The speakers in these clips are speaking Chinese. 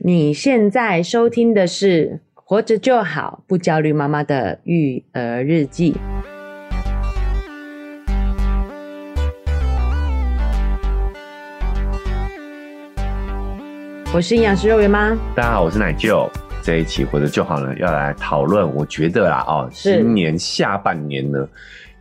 你现在收听的是《活着就好不焦虑妈妈的育儿日记》。我是营养师肉圆妈，大家好，我是奶舅。这一期《活着就好》呢，要来讨论，我觉得啦，哦，今年下半年呢。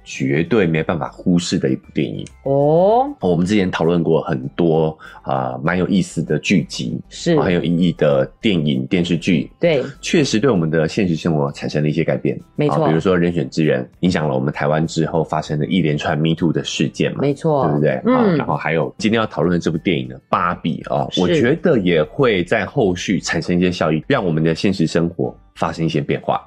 绝对没办法忽视的一部电影哦。Oh, 我们之前讨论过很多啊，蛮、呃、有意思的剧集，是很有意义的电影电视剧。对，确实对我们的现实生活产生了一些改变。没错，比如说《人选之人》影响了我们台湾之后发生的一连串 Me Too 的事件嘛。没错，对不对？嗯。然后还有今天要讨论的这部电影呢，《芭比》啊，我觉得也会在后续产生一些效益，让我们的现实生活发生一些变化。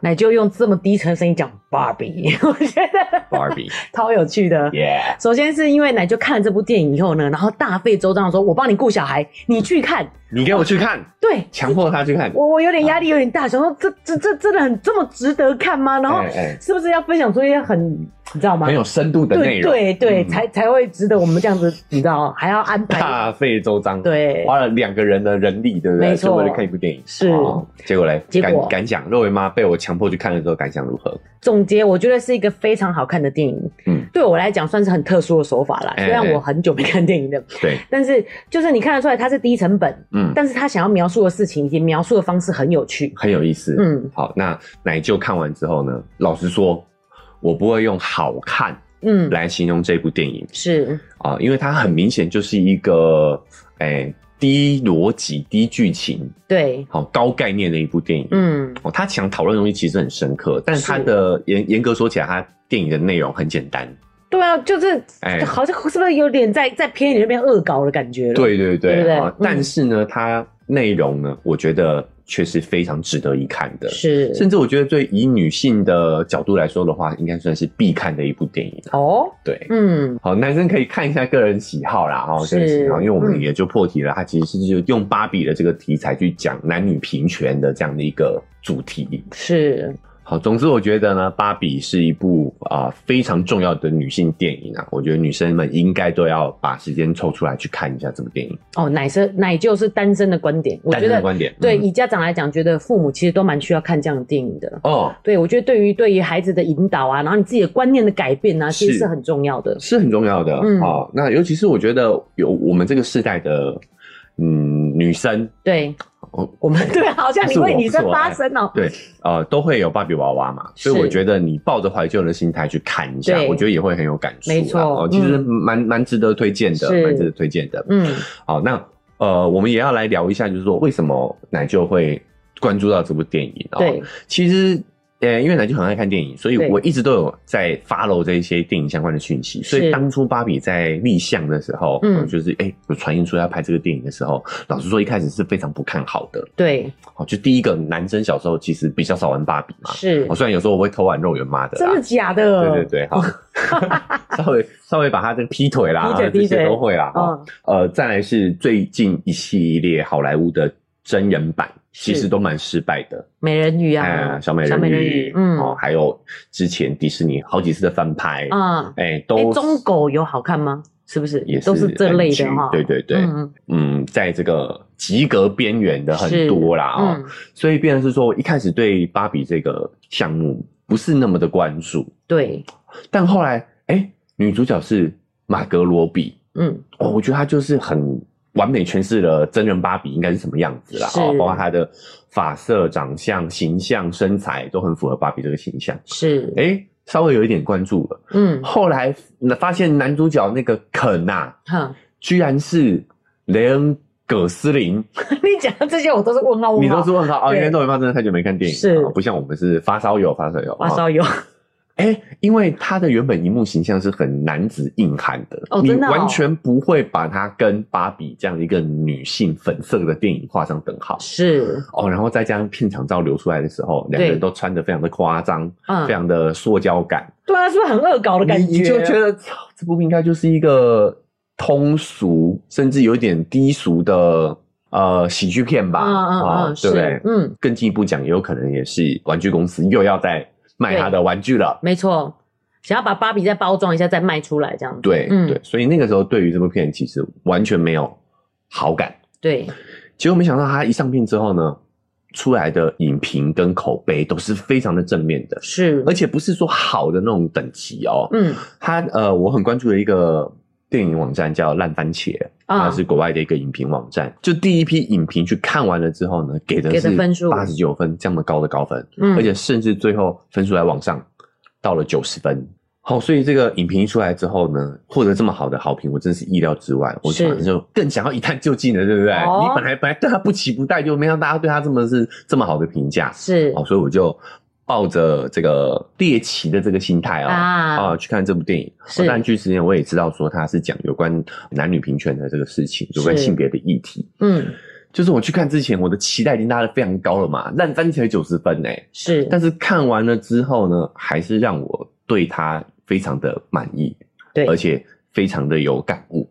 那就用这么低沉的声音讲芭比，我觉得芭比 超有趣的。耶！首先是因为奶就看了这部电影以后呢，然后大费周章的说：“我帮你顾小孩，你去看。”你给我去看，对，强迫他去看。我我有点压力，有点大，想说这这这真的很这么值得看吗？然后是不是要分享出一些很你知道吗？很有深度的内容，对对，才才会值得我们这样子，你知道还要安排大费周章，对，花了两个人的人力，对不对？没错，为了看一部电影，是。结果嘞，结果感想，肉圆妈被我强迫去看的时候感想如何？我觉得是一个非常好看的电影。嗯，对我来讲算是很特殊的手法啦。虽然我很久没看电影的，对，但是就是你看得出来它是低成本，嗯，但是他想要描述的事情以及描述的方式很有趣，很有意思。嗯，好，那奶舅看完之后呢，老实说，我不会用好看嗯。来形容这部电影，是。啊，因为它很明显就是一个诶低逻辑、低剧情，对，好高概念的一部电影。嗯，哦，他想讨论的东西其实很深刻，但是他的严严格说起来，他电影的内容很简单。对啊，就是，哎，好像是不是有点在在偏里那边恶搞的感觉了？对对对，对对啊！但是呢，它内容呢，我觉得却是非常值得一看的。是，甚至我觉得，对以女性的角度来说的话，应该算是必看的一部电影。哦，对，嗯，好，男生可以看一下个人喜好啦，哦，个人喜好，因为我们也就破题了，它其实是就用芭比的这个题材去讲男女平权的这样的一个主题。是。好，总之我觉得呢，芭比是一部啊、呃、非常重要的女性电影啊，我觉得女生们应该都要把时间抽出来去看一下这部电影。哦，奶生奶就是单身的观点，我觉得单身的观点，对、嗯、以家长来讲，觉得父母其实都蛮需要看这样的电影的。哦，对，我觉得对于对于孩子的引导啊，然后你自己的观念的改变啊，其实是很重要的，是，是很重要的。嗯，好、哦，那尤其是我觉得有我们这个世代的嗯女生，对。我我们 对，好像你为女生发声哦、喔。对，呃，都会有芭比娃娃嘛，所以我觉得你抱着怀旧的心态去看一下，我觉得也会很有感触。没错，哦，其实蛮蛮值得推荐的，蛮值得推荐的。嗯，好，那呃，我们也要来聊一下，就是说为什么奶舅会关注到这部电影啊？对，其实。呃，因为奶就很爱看电影，所以我一直都有在 follow 这一些电影相关的讯息。所以当初芭比在立项的时候，嗯，就是哎、欸，有传言说要拍这个电影的时候，老实说一开始是非常不看好的。对，好，就第一个男生小时候其实比较少玩芭比嘛，是。我虽然有时候我会偷玩肉圆妈的，真的假的？对对对，好，稍微稍微把他这个劈腿啦，腿这些都会啦。嗯，呃，再来是最近一系列好莱坞的真人版。其实都蛮失败的，美人鱼啊，小美人鱼，嗯，哦，还有之前迪士尼好几次的翻拍，啊，哎，都中狗有好看吗？是不是？也都是这类的哈，对对对，嗯，在这个及格边缘的很多啦，哦，所以变成是说，一开始对芭比这个项目不是那么的关注，对，但后来，哎，女主角是马格罗比，嗯，哦，我觉得她就是很。完美诠释了真人芭比应该是什么样子啦，哦，包括她的发色、长相、形象、身材都很符合芭比这个形象。是，哎、欸，稍微有一点关注了。嗯，后来发现男主角那个肯呐、啊，哈，居然是雷恩·葛斯林。你讲的这些我都是问号，你都是问号啊？因为肉圆妈真的太久没看电影，是，不像我们是发烧友，发烧友，发烧友。哎、欸，因为他的原本荧幕形象是很男子硬汉的，哦，你完全不会把他跟芭比这样一个女性粉色的电影画上等号。是哦，然后再加上片场照流出来的时候，两个人都穿的非常的夸张，嗯，非常的塑胶感。对啊，是不是很恶搞的感觉？你就觉得这部应该就是一个通俗，甚至有一点低俗的。呃，喜剧片吧，啊、嗯嗯，对不对？嗯，更进一步讲，也有可能也是玩具公司又要再卖他的玩具了。没错，想要把芭比再包装一下，再卖出来这样子。对，嗯，对，所以那个时候对于这部片其实完全没有好感。对，结果没想到他一上片之后呢，出来的影评跟口碑都是非常的正面的，是，而且不是说好的那种等级哦。嗯，他呃，我很关注的一个。电影网站叫烂番茄，它是国外的一个影评网站。就第一批影评去看完了之后呢，给的是分数八十九分，这么高的高分，嗯，而且甚至最后分数还往上到了九十分。好，所以这个影评一出来之后呢，获得这么好的好评，我真是意料之外。我就更想要一探究竟了，对不对？你本来本来对他不期不待，就没想到大家对他这么是这么好的评价，是。好，所以我就。抱着这个猎奇的这个心态哦，啊，啊，去看这部电影。是，但去之前我也知道说它是讲有关男女平权的这个事情，有关性别的议题。嗯，就是我去看之前，我的期待已经拉得非常高了嘛，烂番茄九十分诶。是，但是看完了之后呢，还是让我对他非常的满意，对，而且非常的有感悟，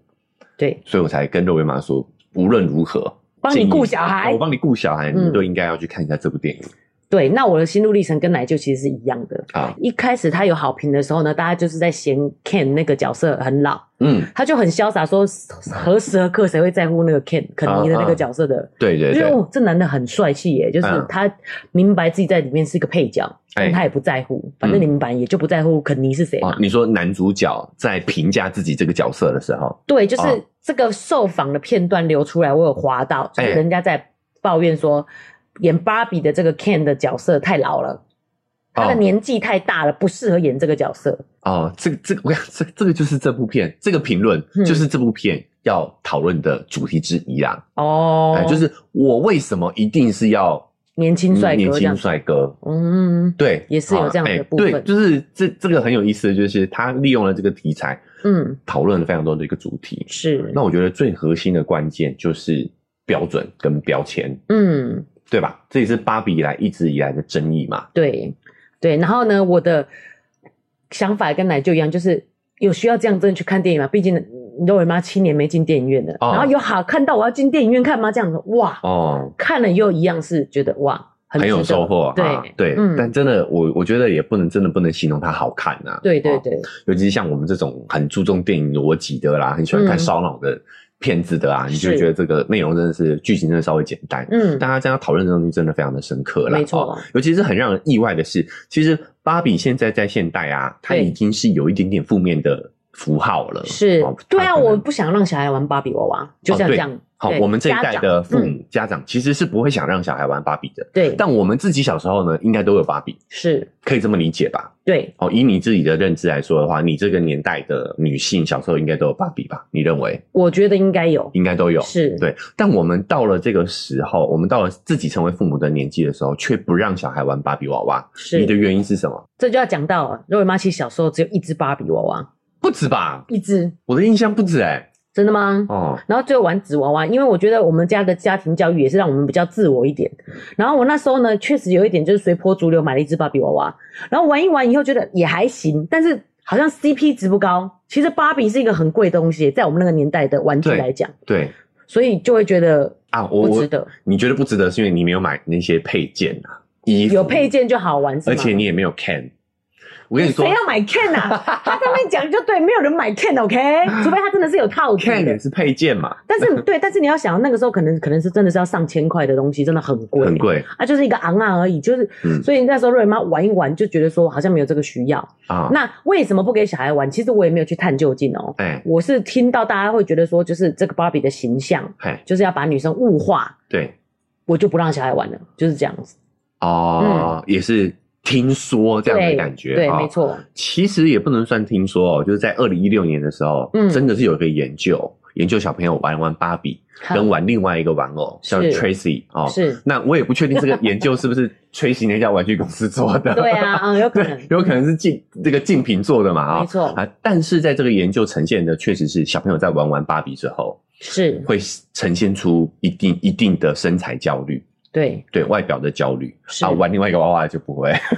对，所以我才跟肉圆妈说，无论如何，帮你顾小孩，我帮你顾小孩，你都应该要去看一下这部电影。对，那我的心路历程跟奶舅其实是一样的啊。一开始他有好评的时候呢，大家就是在嫌 Ken 那个角色很老，嗯，他就很潇洒说，何时何刻谁会在乎那个 Ken 肯尼的那个角色的？对对对，哦，这男的很帅气耶，就是他明白自己在里面是一个配角，但他也不在乎，反正你们版也就不在乎肯尼是谁嘛。你说男主角在评价自己这个角色的时候，对，就是这个受访的片段流出来，我有滑到，就是人家在抱怨说。演芭比的这个 Ken 的角色太老了，他的年纪太大了，不适合演这个角色。哦，这个这个，我想这这个就是这部片这个评论就是这部片要讨论的主题之一啦。哦，就是我为什么一定是要年轻帅哥？年轻帅哥，嗯，对，也是有这样的部分。对，就是这这个很有意思的就是他利用了这个题材，嗯，讨论了非常多的一个主题。是，那我觉得最核心的关键就是标准跟标签。嗯。对吧？这也是芭比以来一直以来的争议嘛。对，对。然后呢，我的想法跟奶舅一样，就是有需要这样真的去看电影吗？毕竟肉圆妈七年没进电影院了，哦、然后有好看到我要进电影院看吗？这样子，哇，哦，看了又一样是觉得哇，很，很有收获。对、啊、对，嗯、但真的，我我觉得也不能真的不能形容它好看啊。对对对、哦，尤其是像我们这种很注重电影逻辑的啦，很喜欢看烧脑的。嗯片子的啊，你就觉得这个内容真的是剧情真的稍微简单，嗯，大家这样讨论的东西真的非常的深刻啦，没错、哦。尤其是很让人意外的是，其实芭比现在在现代啊，它已经是有一点点负面的符号了。是，对啊，我不想让小孩玩芭比娃娃，就像这样。哦好，我们这一代的父母家长其实是不会想让小孩玩芭比的。对，但我们自己小时候呢，应该都有芭比，是可以这么理解吧？对。哦，以你自己的认知来说的话，你这个年代的女性小时候应该都有芭比吧？你认为？我觉得应该有，应该都有。是对，但我们到了这个时候，我们到了自己成为父母的年纪的时候，却不让小孩玩芭比娃娃。是你的原因是什么？这就要讲到肉圆妈其实小时候只有一只芭比娃娃，不止吧？一只，我的印象不止哎、欸。真的吗？哦，然后最后玩纸娃娃，因为我觉得我们家的家庭教育也是让我们比较自我一点。然后我那时候呢，确实有一点就是随波逐流，买了一只芭比娃娃，然后玩一玩以后觉得也还行，但是好像 CP 值不高。其实芭比是一个很贵的东西，在我们那个年代的玩具来讲，对，所以就会觉得啊，不值得。你觉得不值得，是因为你没有买那些配件啊，衣服有配件就好玩，而且你也没有 Ken。我跟你说，谁要买 Ken 啊？他上面讲就对，没有人买 Ken，OK？、Okay? 除非他真的是有套件。Ken 也是配件嘛。但是对，但是你要想，那个时候可能可能是真的是要上千块的东西，真的很贵，很贵啊，就是一个昂昂而已，就是，嗯、所以那时候肉圆妈玩一玩，就觉得说好像没有这个需要啊。那为什么不给小孩玩？其实我也没有去探究竟哦。哎，我是听到大家会觉得说，就是这个芭比的形象，哎，就是要把女生物化，对，我就不让小孩玩了，就是这样子。哦，嗯、也是。听说这样的感觉，对，对，没错。其实也不能算听说哦，就是在二零一六年的时候，嗯，真的是有一个研究，研究小朋友玩玩芭比，跟玩另外一个玩偶像 Tracy 哦。是。那我也不确定这个研究是不是 Tracy 那家玩具公司做的。对啊，嗯，有可能，有可能是竞这个竞品做的嘛啊。没错啊，但是在这个研究呈现的确实是小朋友在玩完芭比之后，是会呈现出一定一定的身材焦虑。对对，外表的焦虑啊，玩另外一个娃娃就不会。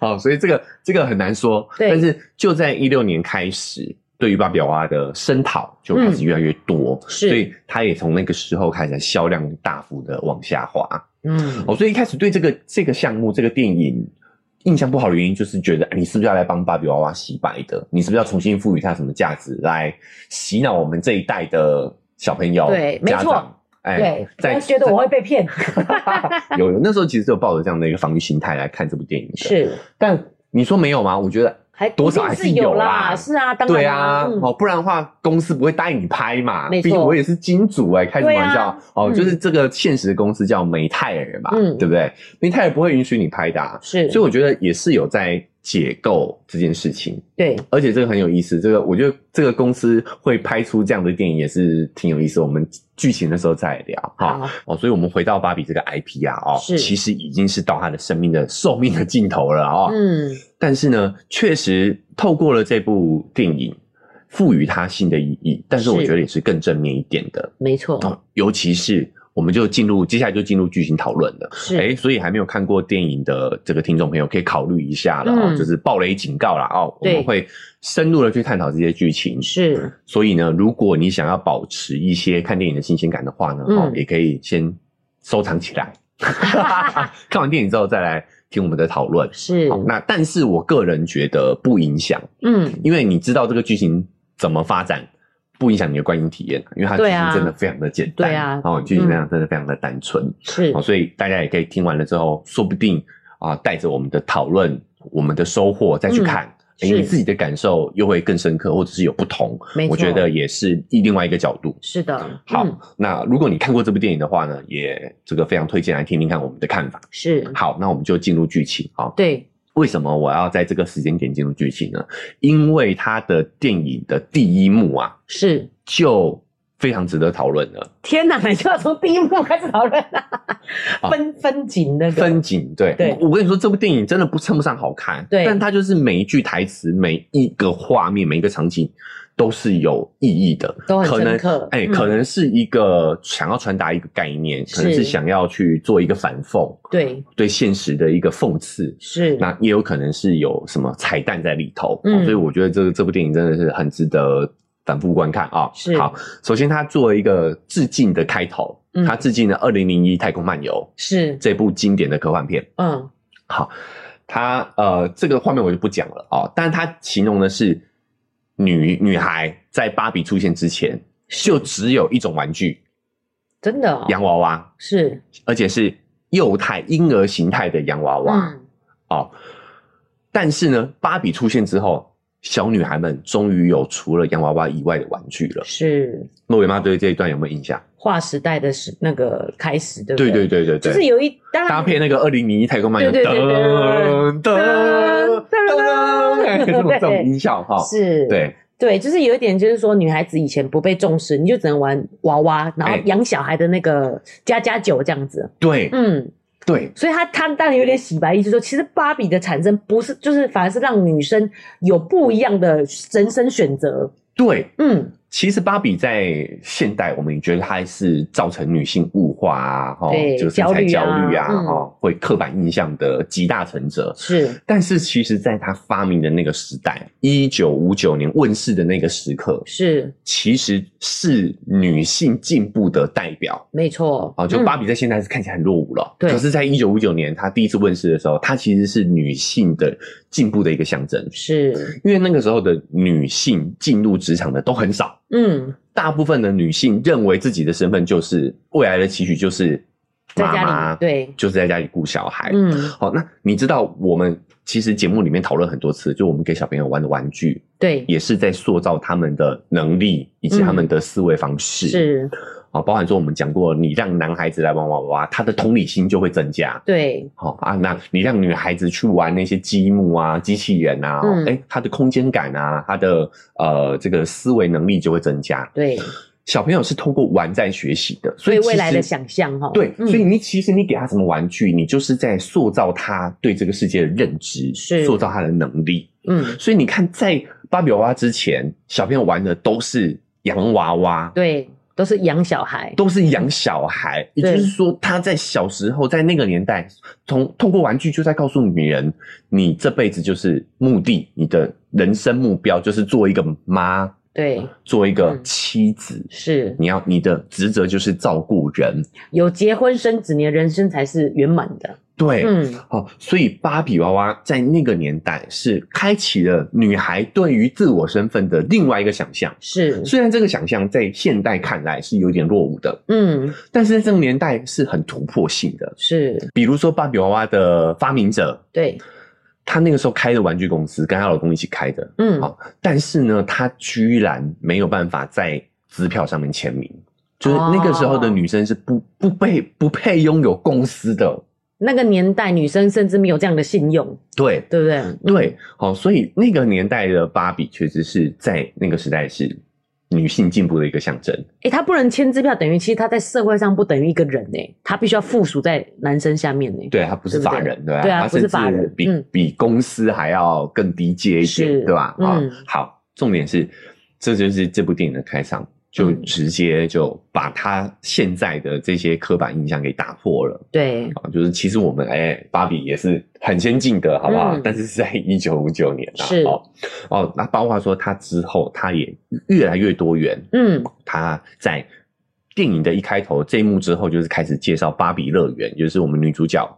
好，所以这个这个很难说。对，但是就在一六年开始，对于芭比娃娃的声讨就开始越来越多，嗯、所以它也从那个时候开始销量大幅的往下滑。嗯，哦，所以一开始对这个这个项目这个电影印象不好的原因，就是觉得你是不是要来帮芭比娃娃洗白的？你是不是要重新赋予它什么价值，来洗脑我们这一代的小朋友？对，没错。哎，对，在觉得我会被骗。有有，那时候其实就抱着这样的一个防御心态来看这部电影的。是，但你说没有吗？我觉得还多少还是有啦。是啊，当然。对啊，哦，不然的话公司不会答应你拍嘛。没错，毕竟我也是金主哎，开什么玩笑？哦，就是这个现实的公司叫美泰尔嘛，嗯，对不对？美泰尔不会允许你拍的。是，所以我觉得也是有在。解构这件事情，对，而且这个很有意思。这个我觉得这个公司会拍出这样的电影也是挺有意思。我们剧情的时候再聊哈。哦，所以我们回到芭比这个 IP 啊，哦，是其实已经是到它的生命的寿命的尽头了哦。嗯，但是呢，确实透过了这部电影，赋予它新的意义。但是我觉得也是更正面一点的，没错。哦，尤其是。我们就进入接下来就进入剧情讨论了。是，哎，所以还没有看过电影的这个听众朋友可以考虑一下了哦，嗯、就是暴雷警告了哦。对我们会深入的去探讨这些剧情。是，所以呢，如果你想要保持一些看电影的新鲜感的话呢，哦、嗯，也可以先收藏起来，看完电影之后再来听我们的讨论。是，那但是我个人觉得不影响，嗯，因为你知道这个剧情怎么发展。不影响你的观影体验，因为它剧情真的非常的简单，对啊，哦，剧情非常真的非常的单纯，是，所以大家也可以听完了之后，说不定啊，带着我们的讨论、我们的收获再去看，哎，你自己的感受又会更深刻，或者是有不同，我觉得也是另外一个角度。是的，好，那如果你看过这部电影的话呢，也这个非常推荐来听听看我们的看法。是，好，那我们就进入剧情啊，对。为什么我要在这个时间点进入剧情呢？因为他的电影的第一幕啊，是就非常值得讨论了。天哪，你就要从第一幕开始讨论了？分分景那个分景，对对。我跟你说，这部电影真的不称不上好看，对，但它就是每一句台词、每一个画面、每一个场景。都是有意义的，都很深刻。哎，可能是一个想要传达一个概念，可能是想要去做一个反讽，对对现实的一个讽刺，是。那也有可能是有什么彩蛋在里头，所以我觉得这个这部电影真的是很值得反复观看啊。是。好，首先它做了一个致敬的开头，它致敬了《二零零一太空漫游》，是这部经典的科幻片。嗯，好，它呃这个画面我就不讲了啊，但是它形容的是。女女孩在芭比出现之前，就只有一种玩具，真的哦，洋娃娃是，而且是幼态婴儿形态的洋娃娃。嗯，哦，但是呢，芭比出现之后，小女孩们终于有除了洋娃娃以外的玩具了。是，莫维妈对这一段有没有印象？划时代的时那个开始，对不对？对对对对对，就是有一搭配那个二零零一太空漫游，噔噔噔噔，这种音效哈，是，对对，就是有一点，就是说女孩子以前不被重视，你就只能玩娃娃，然后养小孩的那个家家酒这样子。对，嗯，对，所以他他当然有点洗白意思，说其实芭比的产生不是，就是反而是让女生有不一样的人生选择。对，嗯。其实芭比在现代，我们也觉得它还是造成女性物化啊，哈，就是身材焦虑啊，哈，会刻板印象的集大成者。是，但是其实，在它发明的那个时代，一九五九年问世的那个时刻，是，其实是女性进步的代表。没错，哦，就芭比在现在是看起来很落伍了，对。可是，在一九五九年她第一次问世的时候，它其实是女性的进步的一个象征。是，因为那个时候的女性进入职场的都很少。嗯，大部分的女性认为自己的身份就是未来的期许就是妈妈，对，就是在家里顾小孩。嗯，好，那你知道我们其实节目里面讨论很多次，就我们给小朋友玩的玩具，对，也是在塑造他们的能力以及他们的思维方式。是，啊，包含说我们讲过，你让男孩子来玩娃娃，他的同理心就会增加。对，好啊，那你让女孩子去玩那些积木啊、机器人啊，哎、嗯欸，他的空间感啊，他的呃这个思维能力就会增加。对。小朋友是透过玩在学习的，所以未来的想象哈。对，所以你其实你给他什么玩具，你就是在塑造他对这个世界的认知，是塑造他的能力。嗯，所以你看，在芭比娃娃之前，小朋友玩的都是洋娃娃，对，都是养小孩，都是养小孩。也就是说，他在小时候，在那个年代，从通过玩具就在告诉女人，你这辈子就是目的，你的人生目标就是做一个妈。对，做一个妻子，嗯、是你要你的职责就是照顾人，有结婚生子，你的人生才是圆满的。对，嗯，好，所以芭比娃娃在那个年代是开启了女孩对于自我身份的另外一个想象。是，虽然这个想象在现代看来是有点落伍的，嗯，但是在这个年代是很突破性的。是，比如说芭比娃娃的发明者，对。她那个时候开的玩具公司，跟她老公一起开的，嗯，好，但是呢，她居然没有办法在支票上面签名，就是那个时候的女生是不不配不配拥有公司的。那个年代，女生甚至没有这样的信用，对，对不对？对，好，所以那个年代的芭比确实是在那个时代是。女性进步的一个象征。诶、欸，她不能签支票，等于其实她在社会上不等于一个人诶，她必须要附属在男生下面诶。对，她不是法人，对吧？对啊，不是法人，比、嗯、比公司还要更低阶一点，对吧？嗯，好，重点是，这就是这部电影的开场。就直接就把他现在的这些刻板印象给打破了。对，啊，就是其实我们哎、欸，芭比也是很先进的，好不好？嗯、但是是在一九五九年啊。是哦哦，那包括说他之后，他也越来越多元。嗯，他在电影的一开头这一幕之后，就是开始介绍芭比乐园，就是我们女主角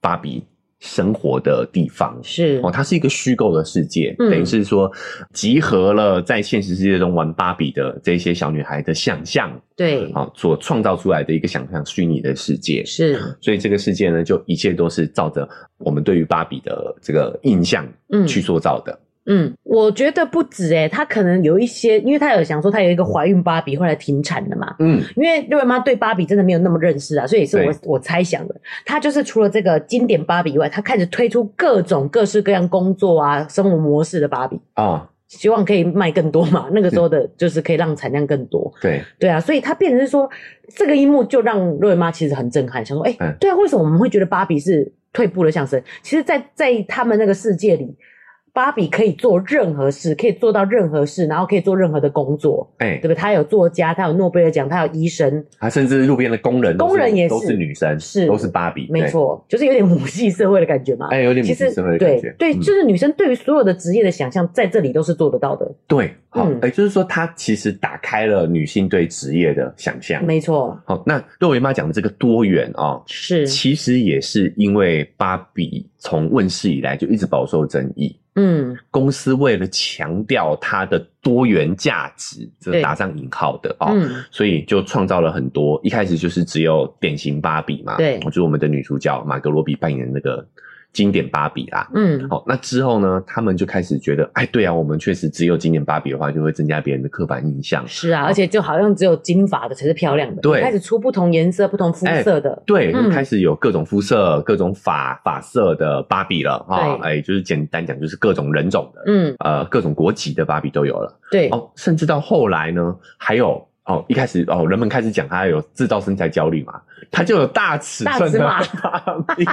芭比。生活的地方。是。哦，它是一个虚构的世界，嗯、等于是说集合了在现实世界中玩芭比的这些小女孩的想象，对，啊，所创造出来的一个想象虚拟的世界。是，所以这个世界呢，就一切都是照着我们对于芭比的这个印象去塑造的。嗯嗯，我觉得不止诶，他可能有一些，因为他有想说他有一个怀孕芭比后来停产的嘛。嗯，因为六位妈对芭比真的没有那么认识啊，所以也是我我猜想的。他就是除了这个经典芭比以外，他开始推出各种各式各样工作啊、生活模式的芭比啊，希望可以卖更多嘛。那个时候的就是可以让产量更多。对对啊，所以他变成是说这个一幕就让六位妈其实很震撼，想说，哎、欸，对啊，为什么我们会觉得芭比是退步的象征？其实在，在在他们那个世界里。芭比可以做任何事，可以做到任何事，然后可以做任何的工作，哎、欸，对不对？她有作家，她有诺贝尔奖，她有医生，她甚至路边的工人，工人也是都是女生，是都是芭比，没错，就是有点母系社会的感觉嘛。哎、欸，有点母系社会的感觉，对，对，就是女生对于所有的职业的想象，在这里都是做得到的。对，好，哎、嗯，就是说，她其实打开了女性对职业的想象，没错。好，那肉圆妈讲的这个多元啊、喔，是，其实也是因为芭比从问世以来就一直饱受争议。嗯，公司为了强调它的多元价值，这打上引号的哦，嗯，所以就创造了很多。一开始就是只有典型芭比嘛，对，就是我们的女主角马格罗比扮演的那个。经典芭比啦，嗯，好，那之后呢，他们就开始觉得，哎，对啊，我们确实只有经典芭比的话，就会增加别人的刻板印象。是啊，而且就好像只有金发的才是漂亮的。对，开始出不同颜色、不同肤色的。对，开始有各种肤色、各种发发色的芭比了啊！哎，就是简单讲，就是各种人种的，嗯，呃，各种国籍的芭比都有了。对，哦，甚至到后来呢，还有哦，一开始哦，人们开始讲他有制造身材焦虑嘛，他就有大尺寸的芭比。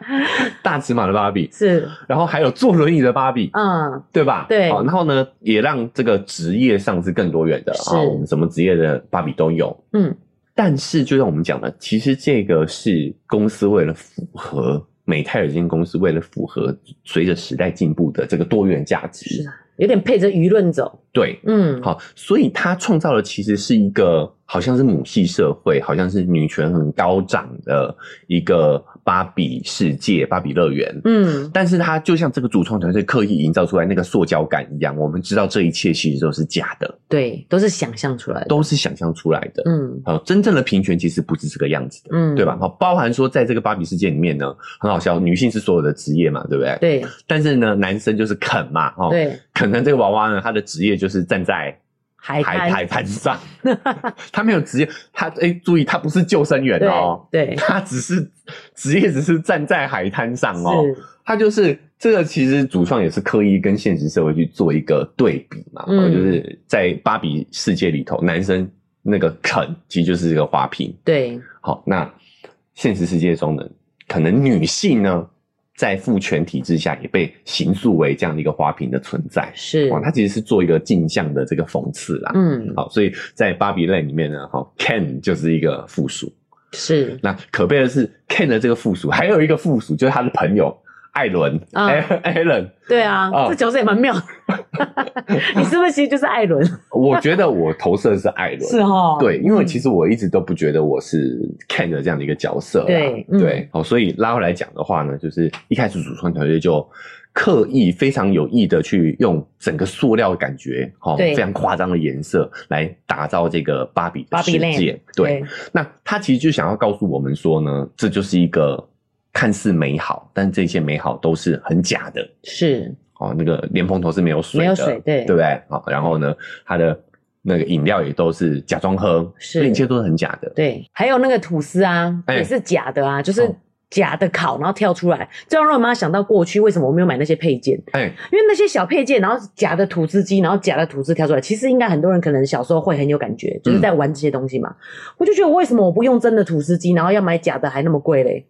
大尺码的芭比。是，然后还有坐轮椅的芭比，嗯，对吧？对，好，然后呢，也让这个职业上是更多元的啊，我们什么职业的芭比都有，嗯。但是就像我们讲的，其实这个是公司为了符合美泰尔这间公司为了符合随着时代进步的这个多元价值，是啊，有点配着舆论走，对，嗯，好，所以他创造的其实是一个好像是母系社会，好像是女权很高涨的一个。芭比世界，芭比乐园，嗯，但是它就像这个主创团队刻意营造出来那个塑胶感一样，我们知道这一切其实都是假的，对，都是想象出来的，都是想象出来的，嗯，好，真正的平权其实不是这个样子的，嗯，对吧？好，包含说在这个芭比世界里面呢，很好笑，女性是所有的职业嘛，对不对？对，但是呢，男生就是啃嘛，哦，对，啃成这个娃娃呢，他的职业就是站在。海海海滩上，他没有职业他哎、欸，注意他不是救生员哦，对，他只是职业只是站在海滩上哦，他就是这个其实主创也是刻意跟现实社会去做一个对比嘛，嗯、就是在芭比世界里头，男生那个肯其实就是一个花瓶，对，好，那现实世界中呢，可能女性呢？在父权体制下，也被形塑为这样的一个花瓶的存在。是，它其实是做一个镜像的这个讽刺啦。嗯，好，所以在芭比 Land 里面呢，哈，Ken 就是一个附属。是，那可悲的是，Ken 的这个附属还有一个附属，就是他的朋友。艾伦，艾艾伦，对啊，这角色也蛮妙。你是不是其实就是艾伦？我觉得我投射的是艾伦，是哈，对，因为其实我一直都不觉得我是 Ken 的这样的一个角色，对对，好，所以拉回来讲的话呢，就是一开始主创团队就刻意非常有意的去用整个塑料的感觉，哈，非常夸张的颜色来打造这个芭比的世界，对，那他其实就想要告诉我们说呢，这就是一个。看似美好，但这些美好都是很假的。是哦，那个莲蓬头是没有水的，没有水，对，对不对？好，然后呢，它的那个饮料也都是假装喝，是，一切都是很假的。对，还有那个吐司啊，欸、也是假的啊，就是假的烤，然后跳出来，这让我妈想到过去为什么我没有买那些配件？哎、欸，因为那些小配件，然后假的吐司机，然后假的吐司跳出来，其实应该很多人可能小时候会很有感觉，就是在玩这些东西嘛。嗯、我就觉得为什么我不用真的吐司机，然后要买假的还那么贵嘞？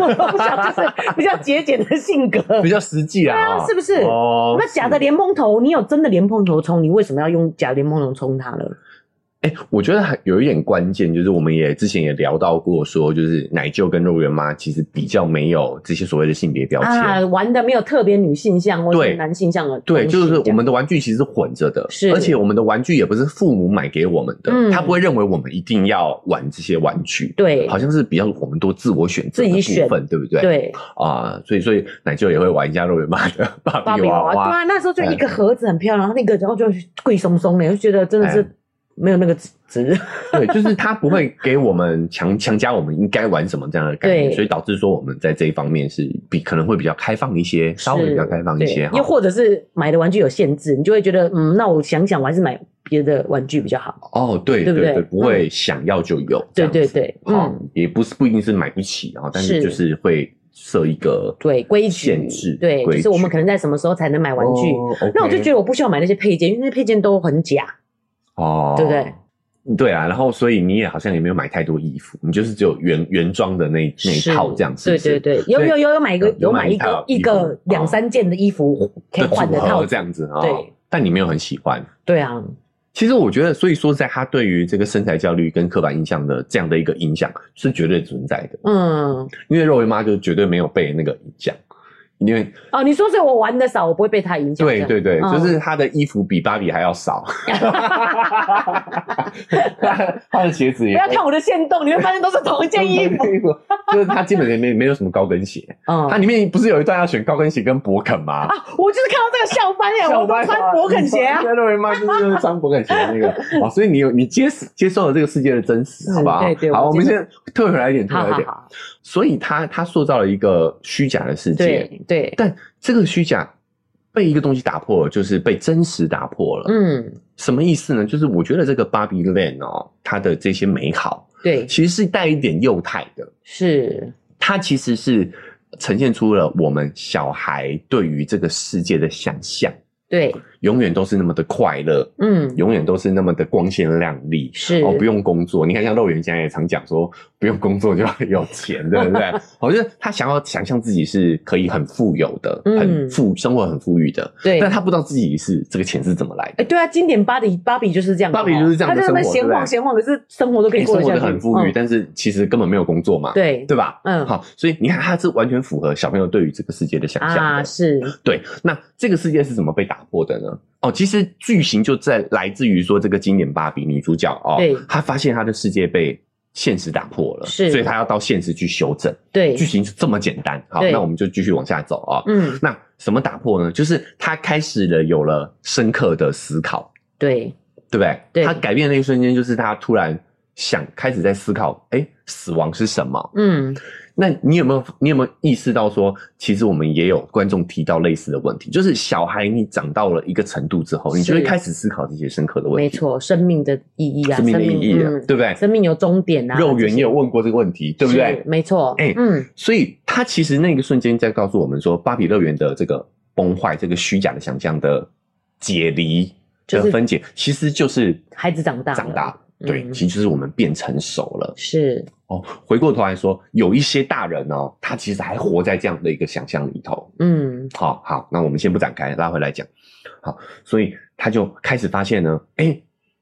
我都不想就是比较节俭的性格，比较实际啊，是不是？哦，那假的莲蓬头，你有真的莲蓬头冲，你为什么要用假莲蓬头冲它呢？哎、欸，我觉得还有一点关键，就是我们也之前也聊到过，说就是奶舅跟肉圆妈其实比较没有这些所谓的性别标签啊，玩的没有特别女性向或者男性向的。对，就是我们的玩具其实是混着的，是，而且我们的玩具也不是父母买给我们的，嗯，他不会认为我们一定要玩这些玩具，对，好像是比较我们多自我选择的部分，对不对？对啊，所以所以奶舅也会玩一下肉圆妈的芭比娃娃，对啊，那时候就一个盒子很漂亮，然后那个然后就贵松松的，就觉得真的是。没有那个值，对，就是他不会给我们强强加我们应该玩什么这样的概念，所以导致说我们在这一方面是比可能会比较开放一些，稍微比较开放一些，又或者是买的玩具有限制，你就会觉得嗯，那我想想我还是买别的玩具比较好。哦，对对对，不会想要就有，对对对，嗯，也不是不一定是买不起啊，但是就是会设一个对规矩限制，对，就是我们可能在什么时候才能买玩具，那我就觉得我不需要买那些配件，因为那些配件都很假。哦，对不对？对啊，然后所以你也好像也没有买太多衣服，你就是只有原原装的那那一套这样子。对对对，有有有有买一个有买一个一个两三件的衣服可以换的套这样子啊。对，但你没有很喜欢。对啊，其实我觉得，所以说在他对于这个身材焦虑跟刻板印象的这样的一个影响是绝对存在的。嗯，因为肉圆妈就绝对没有被那个影响。因为哦，你说是我玩的少，我不会被他影响。对对对，嗯、就是他的衣服比芭比还要少，他的鞋子也不要看我的线动，你会发现都是同一件衣服。就是他基本上没没有什么高跟鞋。嗯，他里面不是有一段要选高跟鞋跟勃肯吗？啊，我就是看到这个笑翻耶，我都穿勃肯鞋啊。认为吗？就是穿勃肯鞋的那个啊，所以你有你接接受了这个世界的真实，好不好？对对，好，我们先退回来一点，退回来一点。所以他他塑造了一个虚假的世界，对，对，但这个虚假被一个东西打破了，就是被真实打破了。嗯，什么意思呢？就是我觉得这个芭比 land 哦，它的这些美好，对，其实是带一点幼态的，是它其实是呈现出了我们小孩对于这个世界的想象。对，永远都是那么的快乐，嗯，永远都是那么的光鲜亮丽，是哦，不用工作。你看，像肉圆现在也常讲说，不用工作就要有钱，对不对？我觉得他想要想象自己是可以很富有的，嗯、很富，生活很富裕的，对。但他不知道自己是这个钱是怎么来的。哎，对啊，经典芭比芭比就是这样，芭比就是这样的生活，他在那闲晃闲晃，可是生活都可以过得生活的很富裕，嗯、但是其实根本没有工作嘛，对对吧？嗯，好，所以你看，他是完全符合小朋友对于这个世界的想象的啊，是对。那这个世界是怎么被打破的呢？哦，其实剧情就在来自于说这个经典芭比女主角哦，她发现她的世界被现实打破了，是，所以她要到现实去修正。对，剧情是这么简单。好，那我们就继续往下走啊。嗯，那什么打破呢？就是她开始了有了深刻的思考。对，对不对？对，她改变的那一瞬间，就是她突然想开始在思考，哎、欸，死亡是什么？嗯。那你有没有你有没有意识到说，其实我们也有观众提到类似的问题，就是小孩你长到了一个程度之后，你就会开始思考这些深刻的问题。没错，生命的意义啊，生命的意义啊，对不对？生命有终点啊。肉圆也有问过这个问题，对不对？没错。哎，嗯，所以他其实那个瞬间在告诉我们说，芭比乐园的这个崩坏，这个虚假的想象的解离的分解，其实就是孩子长大长大。对，其实就是我们变成熟了。是哦，回过头来说，有一些大人哦，他其实还活在这样的一个想象里头。嗯，好好，那我们先不展开，拉回来讲。好，所以他就开始发现呢，哎，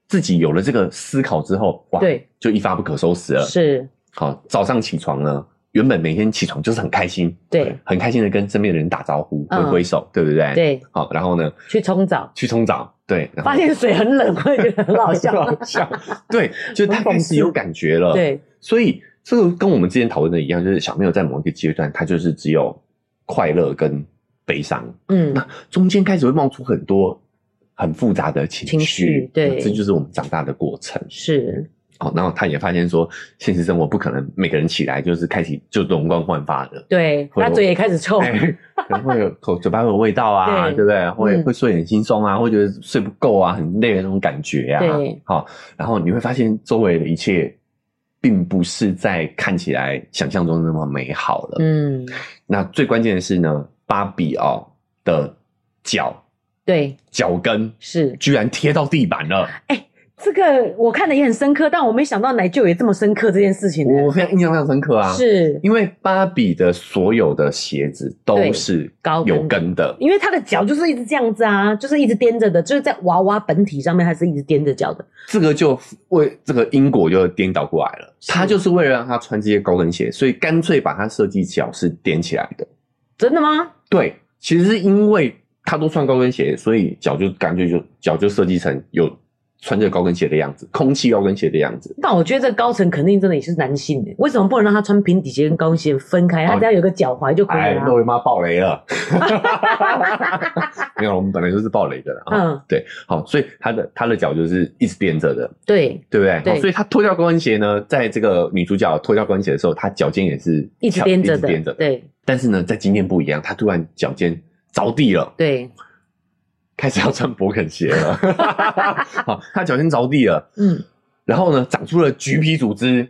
自己有了这个思考之后，哇，对，就一发不可收拾了。是，好，早上起床呢，原本每天起床就是很开心，对，很开心的跟身边的人打招呼，挥挥手，对不对？对，好，然后呢，去冲澡，去冲澡。对，发现水很冷，会觉得很好笑。好笑，对，就他开始有感觉了。对，所以这个跟我们之前讨论的一样，就是小朋友在某一个阶段，他就是只有快乐跟悲伤。嗯，那中间开始会冒出很多很复杂的情绪。情绪，对，这就是我们长大的过程。是。哦，然后他也发现说，现实生活不可能每个人起来就是开启就容光焕发的。对，他嘴也开始臭，可能会有口嘴巴会有味道啊，对不对？会会睡很轻松啊，会觉得睡不够啊，很累的那种感觉啊。对，好，然后你会发现周围的一切，并不是在看起来想象中那么美好了。嗯，那最关键的是呢，芭比哦的脚，对，脚跟是居然贴到地板了。哎。这个我看的也很深刻，但我没想到奶舅也这么深刻这件事情。我非常印象非常深刻啊，是因为芭比的所有的鞋子都是高有跟的，因为她的脚就是一直这样子啊，就是一直踮着的，就是在娃娃本体上面，她是一直踮着脚的。这个就为这个因果就颠倒过来了，他就是为了让她穿这些高跟鞋，所以干脆把她设计脚是踮起来的。真的吗？对，其实是因为她都穿高跟鞋，所以脚就干脆就脚就设计成有。穿着高跟鞋的样子，空气高跟鞋的样子。但我觉得这个高层肯定真的也是男性的，为什么不能让他穿平底鞋跟高跟鞋分开？他只要有个脚踝就可以了。哎，肉圆妈爆雷了！没有，我们本来就是爆雷的了。嗯，对，好，所以他的他的脚就是一直踮着的，对，对不对？对，所以他脱掉高跟鞋呢，在这个女主角脱掉高跟鞋的时候，她脚尖也是一直踮着的。对，但是呢，在今天不一样，她突然脚尖着地了。对。开始要穿勃肯鞋了，好，他脚先着地了，嗯，然后呢，长出了橘皮组织，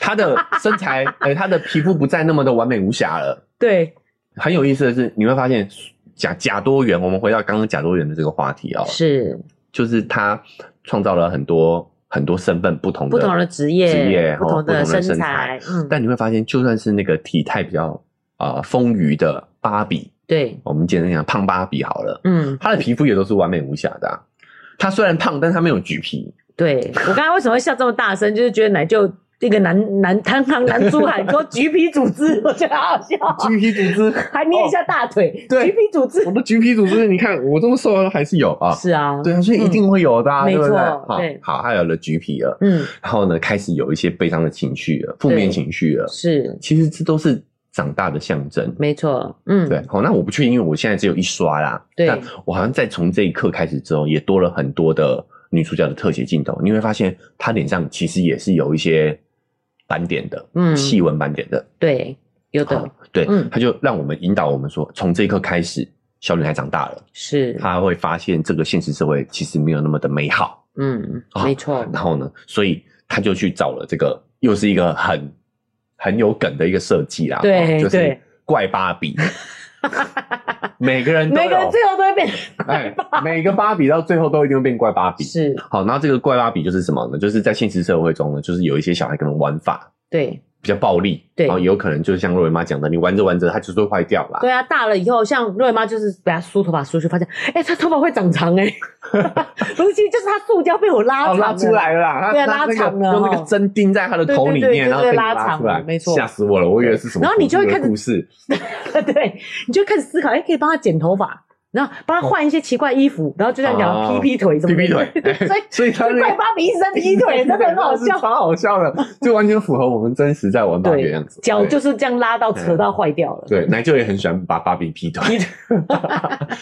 他的身材，哎、欸，他的皮肤不再那么的完美无瑕了，对，很有意思的是，你会发现假假多元，我们回到刚刚假多元的这个话题哦，是，就是他创造了很多很多身份不同的不同的职业职业不同的身材，嗯，但你会发现，就算是那个体态比较啊丰腴的芭比。对，我们简单讲胖芭比好了。嗯，她的皮肤也都是完美无瑕的啊。她虽然胖，但是她没有橘皮。对，我刚才为什么会笑这么大声，就是觉得奶就这个男男堂堂男猪喊说橘皮组织，我觉得好好笑。橘皮组织，还捏一下大腿。对，橘皮组织，我的橘皮组织，你看我这么瘦还是有啊。是啊，对啊，所以一定会有的，没错。好，好，他有了橘皮了。嗯，然后呢，开始有一些悲伤的情绪了，负面情绪了。是，其实这都是。长大的象征，没错，嗯，对，好，那我不确定，因为我现在只有一刷啦，对，但我好像在从这一刻开始之后，也多了很多的女主角的特写镜头，你会发现她脸上其实也是有一些斑点的，嗯，细纹斑点的，对，有的，对，嗯，他就让我们引导我们说，从这一刻开始，小女孩长大了，是，她会发现这个现实社会其实没有那么的美好，嗯，没错，然后呢，所以她就去找了这个，又是一个很。很有梗的一个设计啦，对，就是怪芭比，每个人每个人最后都会变，哎，每个芭比到最后都一定会变怪芭比，是，好，那这个怪芭比就是什么呢？就是在现实社会中呢，就是有一些小孩可能玩法，对。比较暴力，对，然后有可能就是像瑞妈讲的，你玩着玩着，它就是会坏掉啦。对啊，大了以后，像瑞妈就是给它梳头发梳去，发现，哎、欸，他头发会长长哎、欸，不是，其实就是他塑胶被我拉长、哦、拉出来了啦，对啊，拉长了，用那个针钉在他的头里面，然后被拉出来，没错，吓死我了，我以为是什么，然后你就会开始故事，对，你就开始思考，哎、欸，可以帮他剪头发。然后帮他换一些奇怪衣服，然后就像讲劈劈腿什么的，劈劈腿，所以所以他怪芭比一身劈腿，真的很好笑，超好笑的，就完全符合我们真实在玩芭比的样子。脚就是这样拉到扯到坏掉了。对，奶舅也很喜欢把芭比劈腿。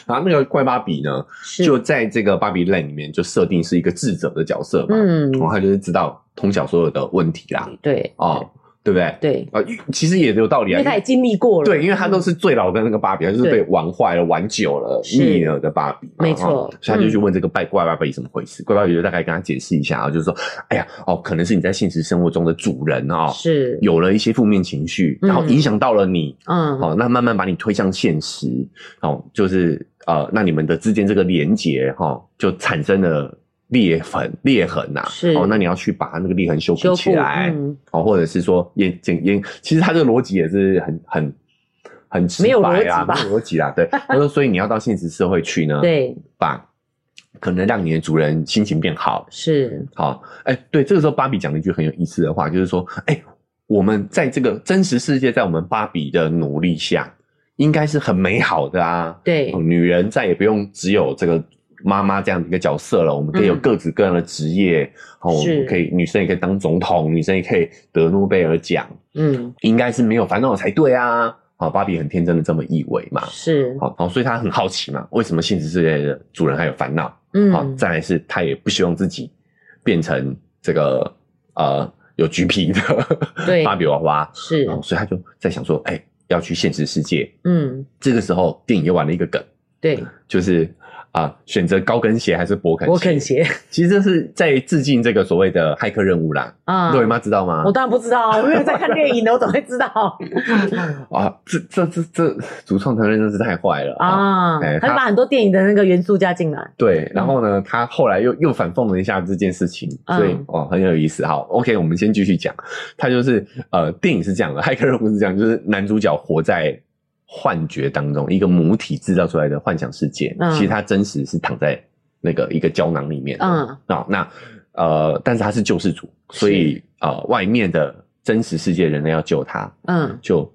然后那个怪芭比呢，就在这个芭比 land 里面就设定是一个智者的角色嘛，嗯，然后他就是知道通晓所有的问题啦。对，哦。对不对？对啊，其实也有道理啊，因为他也经历过了。对，因为他都是最老的那个芭比，就是被玩坏了、玩久了、腻了的芭比。没错，所以他就去问这个怪怪芭比怎么回事。怪芭比就大概跟他解释一下啊，就是说，哎呀，哦，可能是你在现实生活中的主人哦，是有了一些负面情绪，然后影响到了你，嗯，哦，那慢慢把你推向现实，哦，就是呃，那你们的之间这个连结哈，就产生了。裂痕，裂痕呐、啊，是。哦，那你要去把它那个裂痕修补起来，嗯、哦，或者是说眼瞼眼，其实他这个逻辑也是很很很直白啊，没有逻辑啦，对，他说，所以你要到现实社会去呢，对，把可能让你的主人心情变好，是，好，哎、欸，对，这个时候芭比讲了一句很有意思的话，就是说，哎、欸，我们在这个真实世界，在我们芭比的努力下，应该是很美好的啊，对，哦、女人再也不用只有这个。妈妈这样的一个角色了，我们可以有各式各样的职业，哦、嗯，我们可以女生也可以当总统，女生也可以得诺贝尔奖，嗯，应该是没有烦恼才对啊。好，芭比很天真的这么以为嘛，是，好，好，所以她很好奇嘛，为什么现实世界的主人还有烦恼？嗯，好，再来是她也不希望自己变成这个呃有橘皮的对。芭比娃娃，是，所以她就在想说，哎、欸，要去现实世界，嗯，这个时候电影又玩了一个梗，对，就是。啊，选择高跟鞋还是勃肯勃肯鞋？其实这是在致敬这个所谓的骇客任务啦。啊，各位妈知道吗？我当然不知道，我没有在看电影的，我怎么会知道？啊，这这这这主创团队真是太坏了啊！他把很多电影的那个元素加进来。对，然后呢，他后来又又反讽了一下这件事情，所以哦很有意思。好，OK，我们先继续讲。他就是呃，电影是这样的，骇客任务是这样，就是男主角活在。幻觉当中，一个母体制造出来的幻想世界，嗯、其实它真实是躺在那个一个胶囊里面的。嗯，哦、那呃，但是他是救世主，所以呃，外面的真实世界人类要救他，嗯，就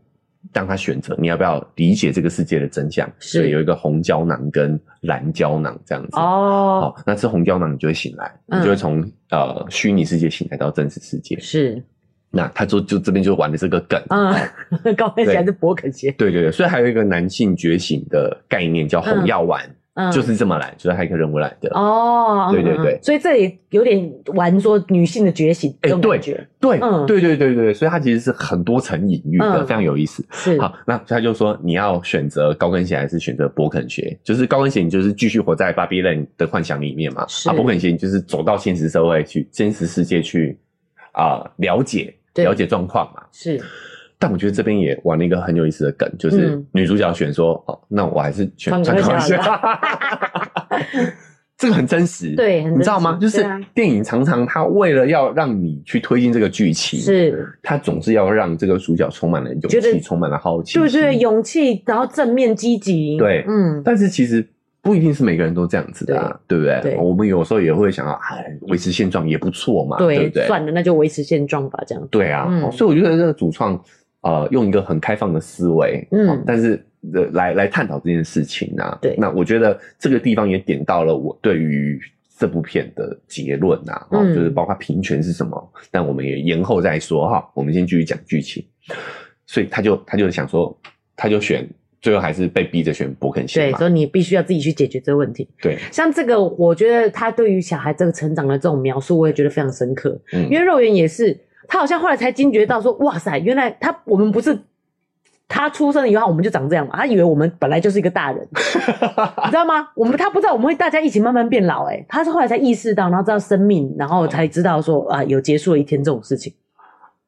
当他选择你要不要理解这个世界的真相，所以有一个红胶囊跟蓝胶囊这样子。哦，那吃红胶囊你就会醒来，嗯、你就会从呃虚拟世界醒来到真实世界。是。那他就就这边就玩的这个梗，嗯，高跟鞋还是勃肯鞋？对对对，所以还有一个男性觉醒的概念叫红药丸，嗯，就是这么来，就是骇客任务来的。哦。对对对，所以这里有点玩说女性的觉醒，哎，对对对对对对，所以它其实是很多层隐喻的，非常有意思。是。好，那他就说你要选择高跟鞋还是选择勃肯鞋？就是高跟鞋，你就是继续活在芭比 land 的幻想里面嘛，啊，勃肯鞋你就是走到现实社会去，真实世界去啊了解。了解状况嘛？是，但我觉得这边也玩了一个很有意思的梗，就是女主角选说：“哦，那我还是选穿高跟鞋。” 这个很真实，对，你知道吗？就是电影常常他为了要让你去推进这个剧情，是，他总是要让这个主角充满了勇气，充满了好奇，就是，勇气，然后正面积极，对，嗯，但是其实。不一定是每个人都这样子的，啊，对，对不对？对，我们有时候也会想要，哎，维持现状也不错嘛，对，对不对？算了，那就维持现状吧，这样。对啊，嗯，所以我觉得这个主创，呃，用一个很开放的思维，嗯，但是来来探讨这件事情啊，对，那我觉得这个地方也点到了我对于这部片的结论啊，嗯，就是包括平权是什么，但我们也延后再说哈，我们先继续讲剧情。所以他就他就想说，他就选。最后还是被逼着选勃肯鞋，对，所以你必须要自己去解决这个问题。对，像这个，我觉得他对于小孩这个成长的这种描述，我也觉得非常深刻。嗯，因为肉圆也是，他好像后来才惊觉到说，哇塞，原来他我们不是他出生了以后我们就长这样嘛，他以为我们本来就是一个大人，你知道吗？我们他不知道我们会大家一起慢慢变老，诶，他是后来才意识到，然后知道生命，然后才知道说啊，有结束了一天这种事情。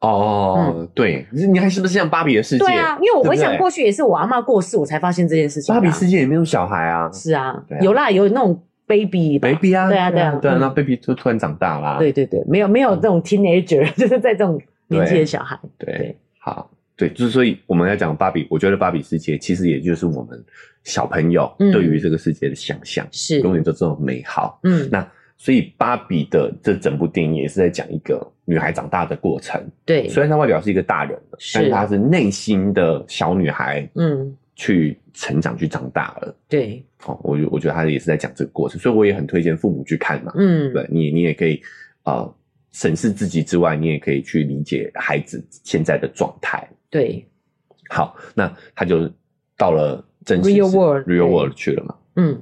哦，嗯、对，你还是不是像芭比的世界？对啊，因为我回想过去也是我阿妈过世，我才发现这件事情。芭比世界也没有小孩啊。是啊，啊有啦，有那种 baby，baby 啊，对啊，对啊，对啊，那 baby 就突然长大啦。对对对，没有没有这种 teenager，、嗯、就是在这种年纪的小孩。对，对好，对，就是所以我们要讲芭比，我觉得芭比世界其实也就是我们小朋友对于这个世界的想象，是、嗯、永远都这么美好。嗯，那。所以芭比的这整部电影也是在讲一个女孩长大的过程。对，虽然她外表是一个大人，是但是她是内心的小女孩，嗯，去成长，去长大了。对，哦，我我觉得她也是在讲这个过程，所以我也很推荐父母去看嘛。嗯，对，你你也可以呃审视自己之外，你也可以去理解孩子现在的状态。对，好，那他就到了真实 real world real world 去了嘛。嗯，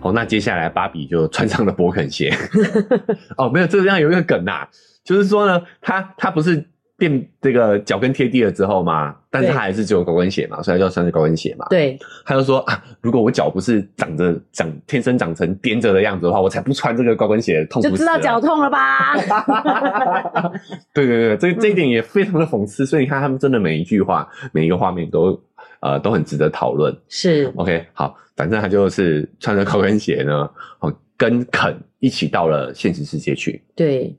好，那接下来芭比就穿上了勃肯鞋。哦，没有，这样有一个梗啊，就是说呢，他他不是。变这个脚跟贴地了之后嘛，但是他还是只有高跟鞋嘛，所以他就要穿着高跟鞋嘛。对，他就说啊，如果我脚不是长着长天生长成踮着的样子的话，我才不穿这个高跟鞋，痛苦。就知道脚痛了吧？对对对，这这一点也非常的讽刺。所以你看，他们真的每一句话、每一个画面都呃都很值得讨论。是 OK，好，反正他就是穿着高跟鞋呢，跟肯一起到了现实世界去。对。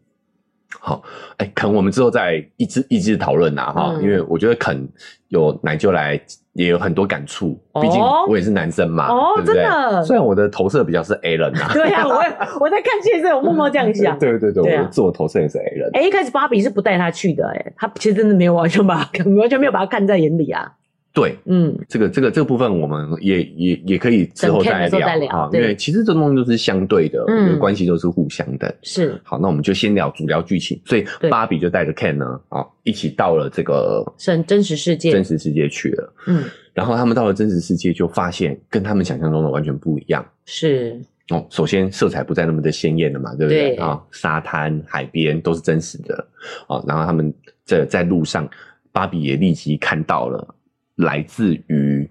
好，哎、欸，肯我们之后再一直一直讨论呐，哈、嗯，因为我觉得肯有奶就来也有很多感触，毕、哦、竟我也是男生嘛，哦，对不对？真的，虽然我的投射比较是 A 人呐，对呀、啊，我 我在看戏的时候，我默默这样想，对对对，对啊、我的自我投射也是 A 人。哎、欸，一开始芭比是不带他去的、欸，哎，他其实真的没有完全把 完全没有把他看在眼里啊。对，嗯，这个这个这个部分，我们也也也可以之后再聊啊，因为其实这东西都是相对的，嗯，关系都是互相的。是，好，那我们就先聊主聊剧情。所以芭比就带着 Ken 呢，啊，一起到了这个真真实世界，真实世界去了。嗯，然后他们到了真实世界，就发现跟他们想象中的完全不一样。是，哦，首先色彩不再那么的鲜艳了嘛，对不对？啊，沙滩、海边都是真实的。啊，然后他们在在路上，芭比也立即看到了。来自于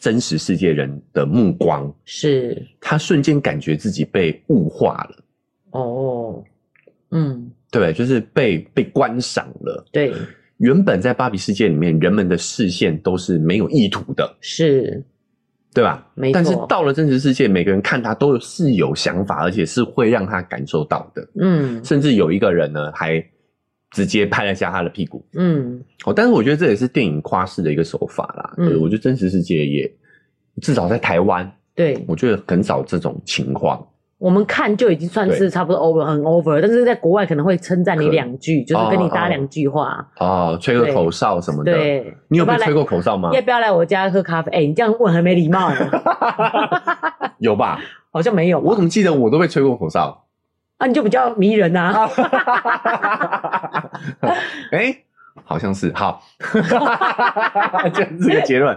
真实世界人的目光，是他瞬间感觉自己被物化了。哦，嗯，对，就是被被观赏了。对，原本在芭比世界里面，人们的视线都是没有意图的，是，对吧？没错。但是到了真实世界，每个人看他都是有想法，而且是会让他感受到的。嗯，甚至有一个人呢，还。直接拍了一下他的屁股，嗯，哦，但是我觉得这也是电影夸饰的一个手法啦。嗯，我觉得真实世界也至少在台湾，对，我觉得很少这种情况。我们看就已经算是差不多 over 很 over，但是在国外可能会称赞你两句，就是跟你搭两句话，哦，吹个口哨什么的。对，你有被吹过口哨吗？要不要来我家喝咖啡？哎，你这样问很没礼貌。有吧？好像没有。我怎么记得我都被吹过口哨？啊，你就比较迷人呐、啊！哎、欸，好像是，好，就是这个结论。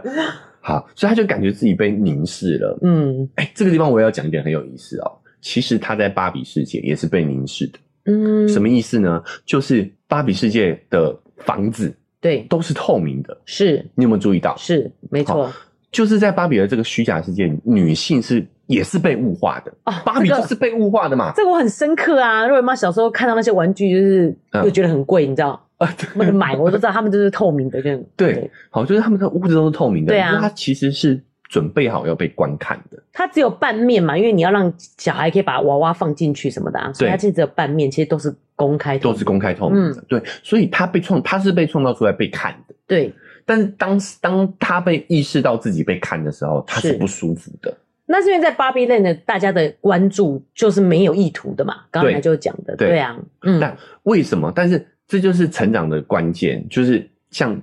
好，所以他就感觉自己被凝视了。嗯，哎、欸，这个地方我也要讲一点很有意思哦。其实他在芭比世界也是被凝视的。嗯，什么意思呢？就是芭比世界的房子，对，都是透明的。是，你有没有注意到？是，没错。就是在芭比的这个虚假世界，女性是也是被物化的啊。芭比就是被物化的嘛。这个我很深刻啊。若妈小时候看到那些玩具，就是又觉得很贵，你知道啊？不能买，我都知道他们就是透明的，这样 对。好，就是他们的屋子都是透明的。对啊，它其实是准备好要被观看的。它只有半面嘛，因为你要让小孩可以把娃娃放进去什么的啊。所以它其实只有半面，其实都是公开，都是公开透明的。对，所以它被创，它是被创造出来被看的。对。但是当当他被意识到自己被看的时候，他是不舒服的。那是因为在 Barbie Land 的大家的关注就是没有意图的嘛？刚才就讲的，对，对啊，嗯。但为什么？但是这就是成长的关键，就是像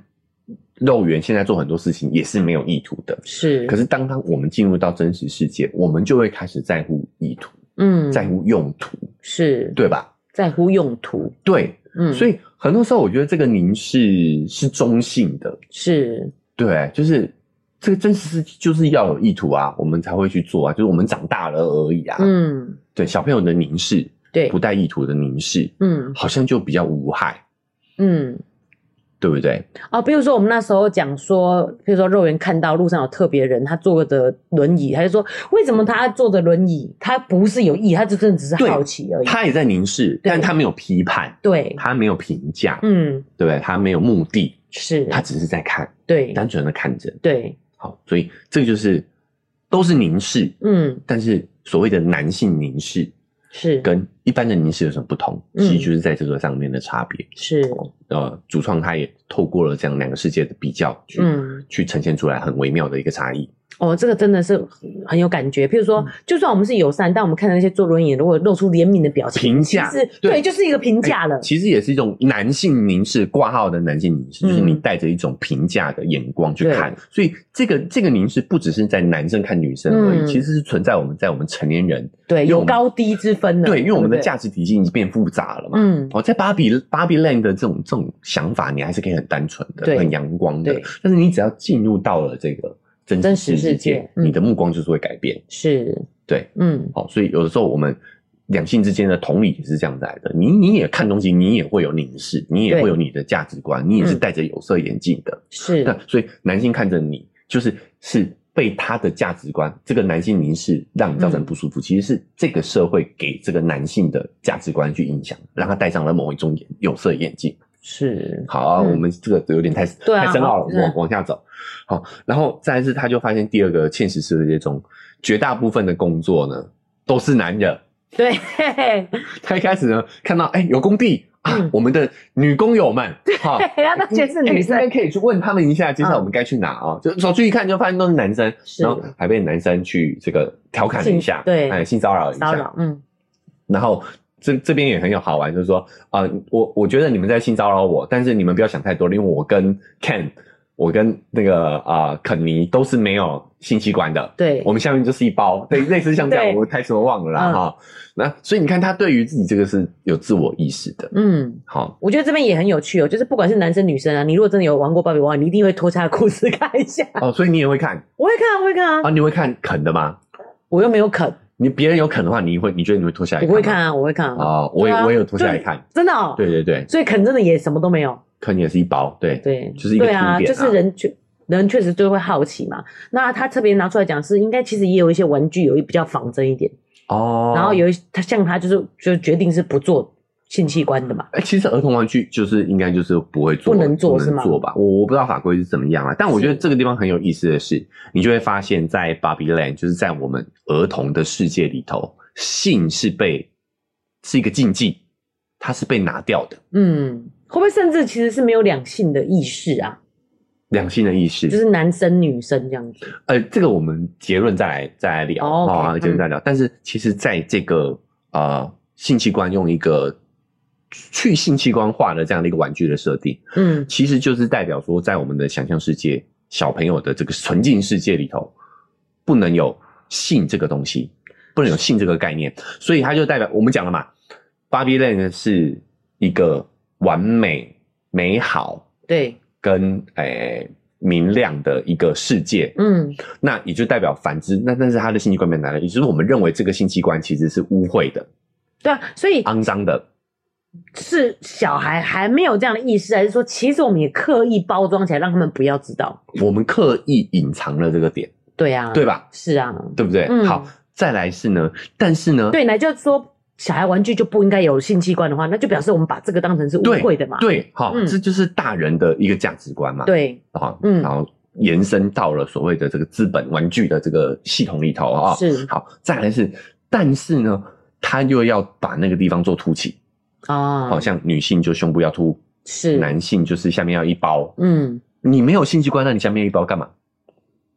肉圆现在做很多事情也是没有意图的，是。可是当当我们进入到真实世界，我们就会开始在乎意图，嗯，在乎用途，是对吧？在乎用途，对。嗯，所以很多时候我觉得这个凝视是中性的，是对，就是这个真实是就是要有意图啊，我们才会去做啊，就是我们长大了而已啊。嗯，对，小朋友的凝视，对，不带意图的凝视，嗯，好像就比较无害，嗯。对不对？哦，比如说我们那时候讲说，比如说肉圆看到路上有特别人，他坐的轮椅，他就说，为什么他坐的轮椅？他不是有意，他就真的只是好奇而已。他也在凝视，但他没有批判，对，他没有评价，嗯，对，他没有目的，是，他只是在看，对，单纯的看着，对，好，所以这个就是都是凝视，嗯，但是所谓的男性凝视。是跟一般的凝视有什么不同？嗯、其实就是在这个上面的差别。是呃，主创他也透过了这样两个世界的比较去，嗯、去呈现出来很微妙的一个差异。哦，这个真的是很有感觉。譬如说，嗯、就算我们是友善，但我们看到那些坐轮椅，如果露出怜悯的表情，评价是对，对，就是一个评价了、欸。其实也是一种男性凝视挂号的男性凝视，就是你带着一种评价的眼光去看。所以这个这个凝视不只是在男生看女生而已，嗯、其实是存在我们在我们成年人对有高低之分的。对，因为我们的价值体系已经变复杂了嘛。嗯，哦，在芭比芭比 land 的这种这种想法，你还是可以很单纯的、很阳光的。但是你只要进入到了这个。真实世界，你的目光就是会改变。是，对，嗯，好，所以有的时候我们两性之间的同理也是这样子来的。你你也看东西，你也会有凝视，你也会有你的价值观，你也是戴着有色眼镜的。是，那所以男性看着你，就是是被他的价值观，这个男性凝视让你造成不舒服，嗯、其实是这个社会给这个男性的价值观去影响，让他戴上了某一种眼有色眼镜。是，好我们这个有点太太深奥了，往、啊、往下走。好，然后再来是，他就发现第二个现实世界中，绝大部分的工作呢都是男人。对，他一开始呢看到，哎、欸，有工地啊，嗯、我们的女工友们，哈，然后他全是女生，可以去问他们一下，接下来我们该去哪啊？嗯、就走去一看，就发现都是男生，是然后还被男生去这个调侃了一下，对，哎，性骚扰一下，嗯，然后。这这边也很有好玩，就是说啊、呃，我我觉得你们在性骚扰我，但是你们不要想太多，因为我跟 Ken，我跟那个啊、呃、肯尼都是没有性器官的，对，我们下面就是一包，对，类似像这样，我台词我忘了啦哈。那所以你看，他对于自己这个是有自我意识的，嗯，好，我觉得这边也很有趣哦，就是不管是男生女生啊，你如果真的有玩过芭比娃娃，你一定会脱下裤子看一下哦，所以你也会看，我会看，我会看啊，啊，你会看肯的吗？我又没有肯。你别人有肯的话，你会你觉得你会脱下来看？我会看啊，我会看啊。哦，我也我也有脱下来看，真的哦。对对对，所以肯真的也什么都没有，肯也是一包，对对，就是一个图片啊，就是人确人确实就会好奇嘛。那他特别拿出来讲是，应该其实也有一些玩具有一比较仿真一点哦。然后有一他像他就是就决定是不做。性器官的嘛？哎、欸，其实儿童玩具就是应该就是不会做，不能做是吗？做吧，我我不知道法规是怎么样啊。但我觉得这个地方很有意思的是，是你就会发现，在 Barbie Land，就是在我们儿童的世界里头，性是被是一个禁忌，它是被拿掉的。嗯，会不会甚至其实是没有两性的意识啊？两性的意识就是男生女生这样子。呃，这个我们结论再来再来聊啊，结论再聊。但是其实在这个呃性器官用一个。去性器官化的这样的一个玩具的设定，嗯，其实就是代表说，在我们的想象世界，小朋友的这个纯净世界里头，不能有性这个东西，不能有性这个概念，所以它就代表我们讲了嘛，Barbie Land 是一个完美、美好，对，跟诶、欸、明亮的一个世界，嗯，那也就代表反之，那但是他的性器官没来了，也就是我们认为这个性器官其实是污秽的，对啊，所以肮脏的。是小孩还没有这样的意识，还是说其实我们也刻意包装起来，让他们不要知道？我们刻意隐藏了这个点，对啊，对吧？是啊，对不对？嗯、好，再来是呢，但是呢，对，那就是说小孩玩具就不应该有性器官的话，那就表示我们把这个当成是污秽的嘛？对，好，嗯、这就是大人的一个价值观嘛？对，好，嗯，然后延伸到了所谓的这个资本玩具的这个系统里头啊，是好，再来是，但是呢，他又要把那个地方做凸起。啊，好像女性就胸部要凸，是男性就是下面要一包。嗯，你没有性器官，那你下面一包干嘛？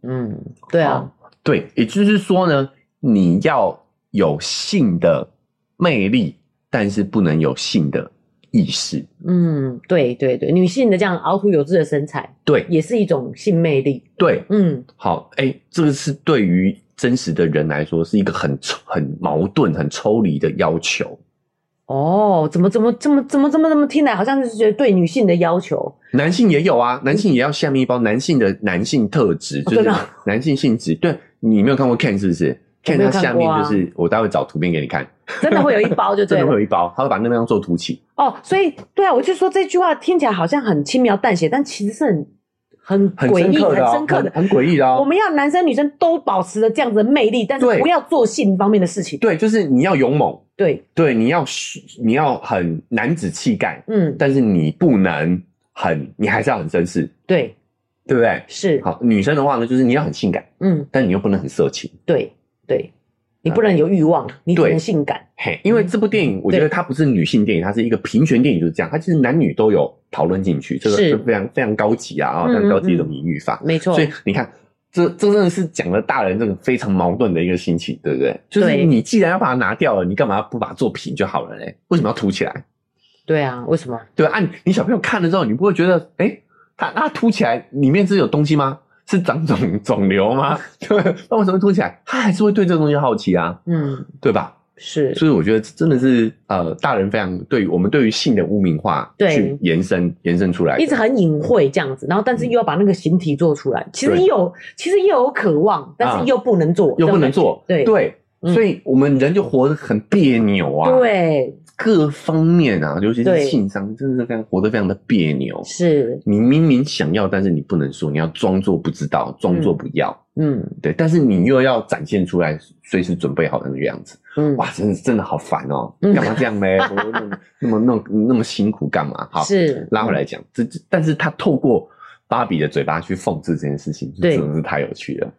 嗯，对啊，对，也就是说呢，你要有性的魅力，但是不能有性的意识。嗯，对对对，女性的这样凹凸有致的身材，对，也是一种性魅力。对，嗯，好，哎、欸，这个是对于真实的人来说，是一个很很矛盾、很抽离的要求。哦，怎么怎么这么怎么怎么怎么听来好像是觉得对女性的要求，男性也有啊，男性也要下面一包，男性的男性特质就是男性性质。对，你没有看过 Ken 是不是？Ken 他下面就是，我待会找图片给你看，真的会有一包就对，真的会有一包，他会把那边做凸起。哦，所以对啊，我就说这句话听起来好像很轻描淡写，但其实是很很诡异、很深刻的、很诡异的哦。我们要男生女生都保持着这样子的魅力，但是不要做性方面的事情。对，就是你要勇猛。对对，你要你要很男子气概，嗯，但是你不能很，你还是要很绅士，对，对不对？是。好，女生的话呢，就是你要很性感，嗯，但你又不能很色情，对对，你不能有欲望，你不能性感。嘿，因为这部电影，我觉得它不是女性电影，它是一个平权电影，就是这样，它其实男女都有讨论进去，这个是非常非常高级啊，啊，非常高级的一种隐喻法，没错。所以你看。这这真的是讲了大人这个非常矛盾的一个心情，对不对？就是你既然要把它拿掉了，你干嘛不把它做平就好了嘞？为什么要凸起来？对啊，为什么？对啊，你你小朋友看了之后，你不会觉得，哎、欸，它它凸起来里面是有东西吗？是长肿肿瘤吗？对，那为什么凸起来？他还是会对这个东西好奇啊，嗯，对吧？是，所以我觉得真的是呃，大人非常对于我们对于性的污名化，去延伸延伸出来，一直很隐晦这样子，然后但是又要把那个形体做出来，嗯、其实有其实又有渴望，但是又不能做，啊、又不能做，对对，嗯、所以我们人就活得很别扭啊，对。各方面啊，尤其是性上，真的是非常活得非常的别扭。是，你明明想要，但是你不能说，你要装作不知道，装作不要。嗯，对。但是你又要展现出来，随时准备好的那个样子。嗯，哇，真的真的好烦哦、喔！干嘛这样呢？那么那么那么那么辛苦干嘛？好，是拉回来讲，这但是他透过芭比的嘴巴去讽刺这件事情，真的是太有趣了。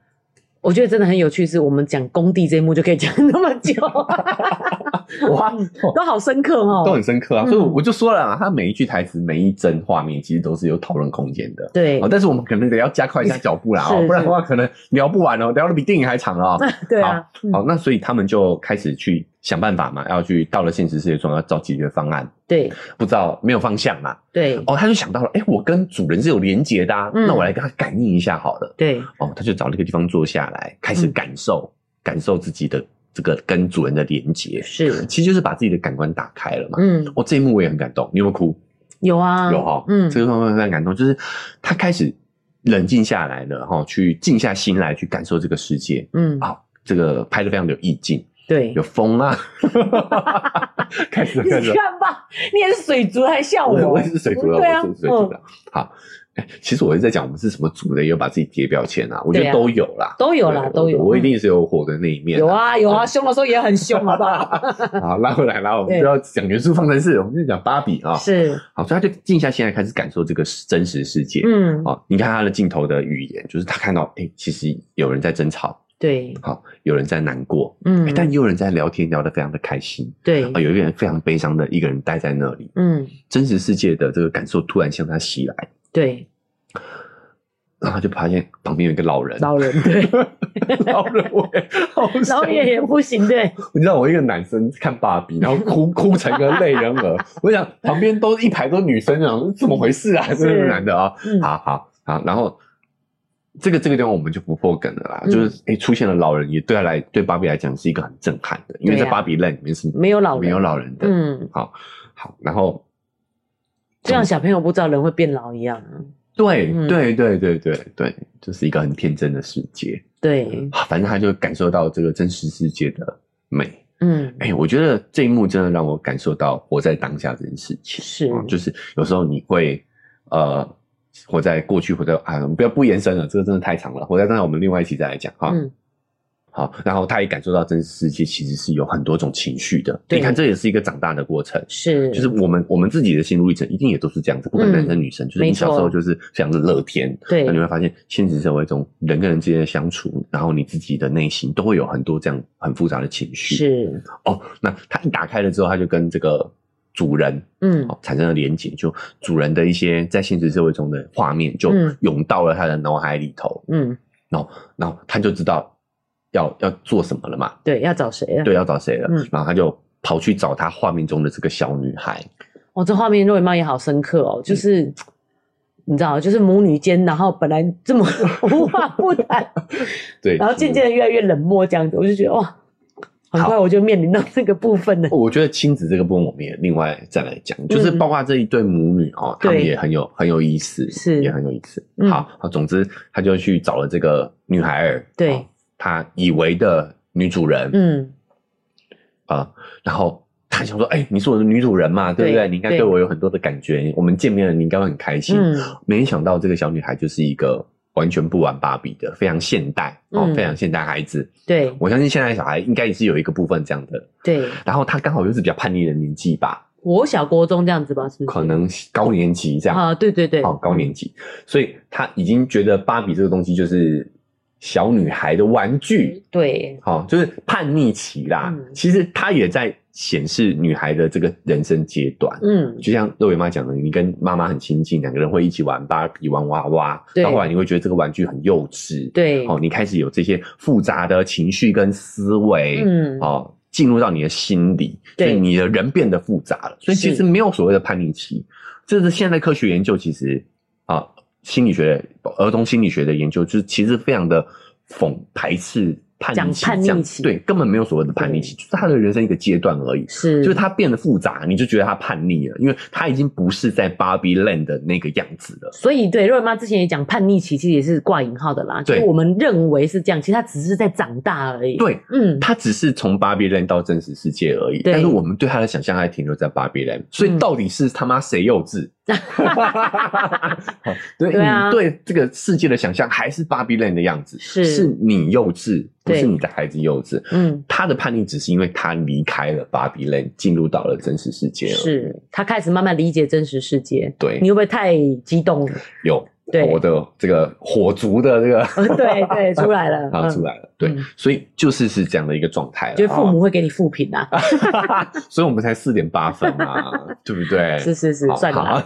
我觉得真的很有趣，是我们讲工地这一幕就可以讲那么久，哇，都好深刻哦，都很深刻啊。所以我就说了啊，他每一句台词、每一帧画面，其实都是有讨论空间的。对，但是我们可能得要加快一下 脚步啦，哦，不然的话可能聊不完哦，聊的比电影还长哦。对啊，好，那所以他们就开始去想办法嘛，要去到了现实世界中要找解决方案。对，不知道没有方向嘛？对，哦，他就想到了，哎，我跟主人是有连结的，啊，那我来跟他感应一下好了。对，哦，他就找了一个地方坐下来，开始感受，感受自己的这个跟主人的连结。是，其实就是把自己的感官打开了嘛。嗯，哦，这一幕我也很感动，你有没有哭？有啊，有哈。嗯，这个方面非常感动，就是他开始冷静下来了，哈，去静下心来去感受这个世界。嗯，好，这个拍的非常的有意境。对，有风啊！开始，开始，你看吧，你也是水族，还笑我？我也是水族的，我是水族的。好，其实我一直在讲我们是什么族的，也有把自己贴标签啊。我觉得都有啦，都有啦，都有。我一定是有火的那一面。有啊，有啊，凶的时候也很凶，好不好？好，拉回来，然后我们不要讲元素方程式，我们就讲芭比啊。是，好，所以他就静下心来开始感受这个真实世界。嗯，哦，你看他的镜头的语言，就是他看到，哎，其实有人在争吵。对，好，有人在难过，嗯，但也有人在聊天，聊得非常的开心，对，啊，有一个人非常悲伤的一个人待在那里，嗯，真实世界的这个感受突然向他袭来，对，然后就发现旁边有一个老人，老人，对，老人我也 好，老年也不行，对，你知道我一个男生看芭比，然后哭哭成个泪人儿，我想旁边都一排都女生，想怎么回事啊？这个男的啊，好好好，然后。这个这个地方我们就不破梗了啦，嗯、就是诶出现了老人，也对他来对芭比来讲是一个很震撼的，因为在芭比 land 里面是没有老人没有老人的，嗯，好，好，然后就像小朋友不知道人会变老一样，对，嗯、对，对，对，对，对，就是一个很天真的世界，对，反正他就感受到这个真实世界的美，嗯，哎，我觉得这一幕真的让我感受到活在当下这件事情，是，就是有时候你会呃。活在过去，活在啊，不要不延伸了，这个真的太长了。活在当下，我们另外一期再来讲哈。嗯，好，然后他也感受到真实世界其实是有很多种情绪的。对，你看，这也是一个长大的过程。是，就是我们我们自己的心路历程，一定也都是这样子。不管男生女生，就是你小时候就是非常的乐天。对，那你会发现，现实社会中人跟人之间的相处，然后你自己的内心都会有很多这样很复杂的情绪。是哦，那他一打开了之后，他就跟这个。主人，嗯，产生了连结，就主人的一些在现实社会中的画面，就涌到了他的脑海里头，嗯，然后，然后他就知道要要做什么了嘛，对，要找谁了，对，要找谁了，嗯，然后他就跑去找他画面中的这个小女孩。哦，这画面肉圆妈也好深刻哦，就是、嗯、你知道，就是母女间，然后本来这么 无话不谈，对，然后渐渐的越来越冷漠，这样子，我就觉得哇。很快我就面临到这个部分了。我觉得亲子这个部分我们也另外再来讲，就是包括这一对母女哦，他们也很有很有意思，是也很有意思。好，好，总之他就去找了这个女孩儿，对，他以为的女主人，嗯，啊，然后他想说，哎，你是我的女主人嘛，对不对？你应该对我有很多的感觉，我们见面了，你应该会很开心。没想到这个小女孩就是一个。完全不玩芭比的，非常现代哦，嗯、非常现代孩子。对，我相信现在小孩应该也是有一个部分这样的。对，然后他刚好又是比较叛逆的年纪吧，我小国中这样子吧，是不是？可能高年级这样啊？对对对，哦，高年级，所以他已经觉得芭比这个东西就是小女孩的玩具，对，好，就是叛逆期啦。嗯、其实她也在显示女孩的这个人生阶段。嗯，就像肉圆妈讲的，你跟妈妈很亲近，两个人会一起玩芭比、玩娃娃，对到后来你会觉得这个玩具很幼稚。对，哦，你开始有这些复杂的情绪跟思维，嗯，哦，进入到你的心里，对所以你的人变得复杂了。所以其实没有所谓的叛逆期，这是现在科学研究其实啊。心理学、儿童心理学的研究，就是其实非常的讽排斥叛逆期，叛逆期对，根本没有所谓的叛逆期，就是他的人生一个阶段而已。是，就是他变得复杂，你就觉得他叛逆了，因为他已经不是在 Barbie Land 的那个样子了。所以，对，肉圆妈之前也讲，叛逆期其实也是挂引号的啦。对，就是我们认为是这样，其实他只是在长大而已。对，嗯，他只是从 Barbie Land 到真实世界而已。但是我们对他的想象还停留在 Barbie Land，所以到底是他妈谁幼稚？嗯 对，对啊，你对这个世界的想象还是芭比 land 的样子，是是你幼稚，不是你的孩子幼稚。嗯，他的叛逆只是因为他离开了芭比 land，进入到了真实世界了，是他开始慢慢理解真实世界。对，你会不会太激动了？有。对，我的这个火族的这个，对对，出来了，啊，出来了，对，所以就是是这样的一个状态了。就父母会给你负评啊，所以我们才四点八分嘛，对不对？是是是，算了，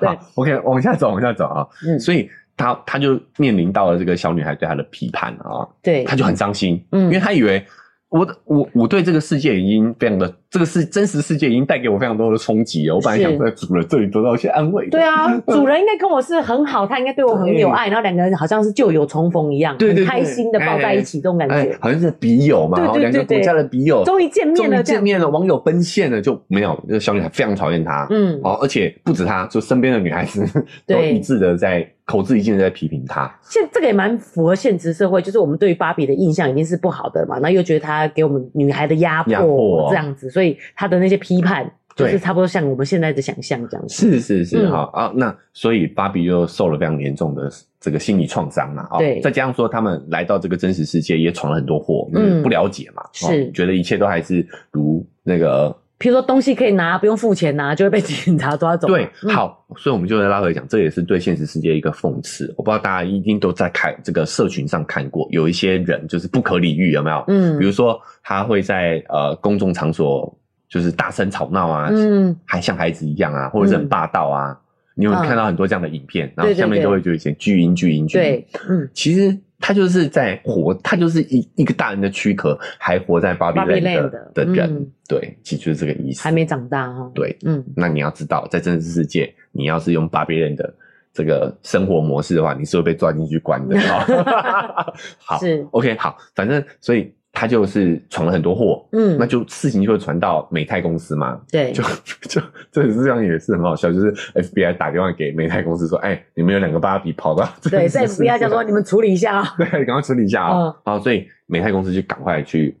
对，OK，往下走，往下走啊。嗯，所以他他就面临到了这个小女孩对他的批判啊，对，他就很伤心，嗯，因为他以为我的我我对这个世界已经非常的。这个是真实世界已经带给我非常多的冲击了。我本来想在主人这里得到一些安慰。对啊，主人应该跟我是很好，他应该对我很有爱，然后两个人好像是旧友重逢一样，对对，开心的抱在一起，这种感觉，好像是笔友嘛，然后两个国家的笔友终于见面了，终于见面了，网友奔现了，就没有，这个小女孩非常讨厌他，嗯，哦，而且不止他，就身边的女孩子 都一致的在口字一句的在批评他。现这个也蛮符合现实社会，就是我们对于芭比的印象已经是不好的嘛，那又觉得她给我们女孩的压迫这样子，所以她的那些。批判就是差不多像我们现在的想象这样子，是是是，好啊。那所以芭比又受了非常严重的这个心理创伤嘛，对。再加上说他们来到这个真实世界也闯了很多祸，嗯，不了解嘛，是觉得一切都还是如那个，譬如说东西可以拿，不用付钱拿，就会被警察抓走。对，好，所以我们就来拉回来讲，这也是对现实世界一个讽刺。我不知道大家一定都在看这个社群上看过，有一些人就是不可理喻，有没有？嗯，比如说他会在呃公众场所。就是大声吵闹啊，嗯，还像孩子一样啊，或者是很霸道啊，你有看到很多这样的影片，然后下面就会就一些巨婴巨婴巨婴，对，嗯，其实他就是在活，他就是一一个大人的躯壳，还活在芭比 land 的人，对，其实就是这个意思，还没长大哈，对，嗯，那你要知道，在真实世界，你要是用芭比 land 的这个生活模式的话，你是会被抓进去关的，好，是。OK，好，反正所以。他就是闯了很多祸，嗯，那就事情就会传到美泰公司嘛，对，就就这实际上也是很好笑，就是 FBI 打电话给美泰公司说，哎、欸，你们有两个芭比跑到，对，在 FBI 就说你们处理一下啊，对，赶快处理一下啊，嗯、然后所以美泰公司就赶快去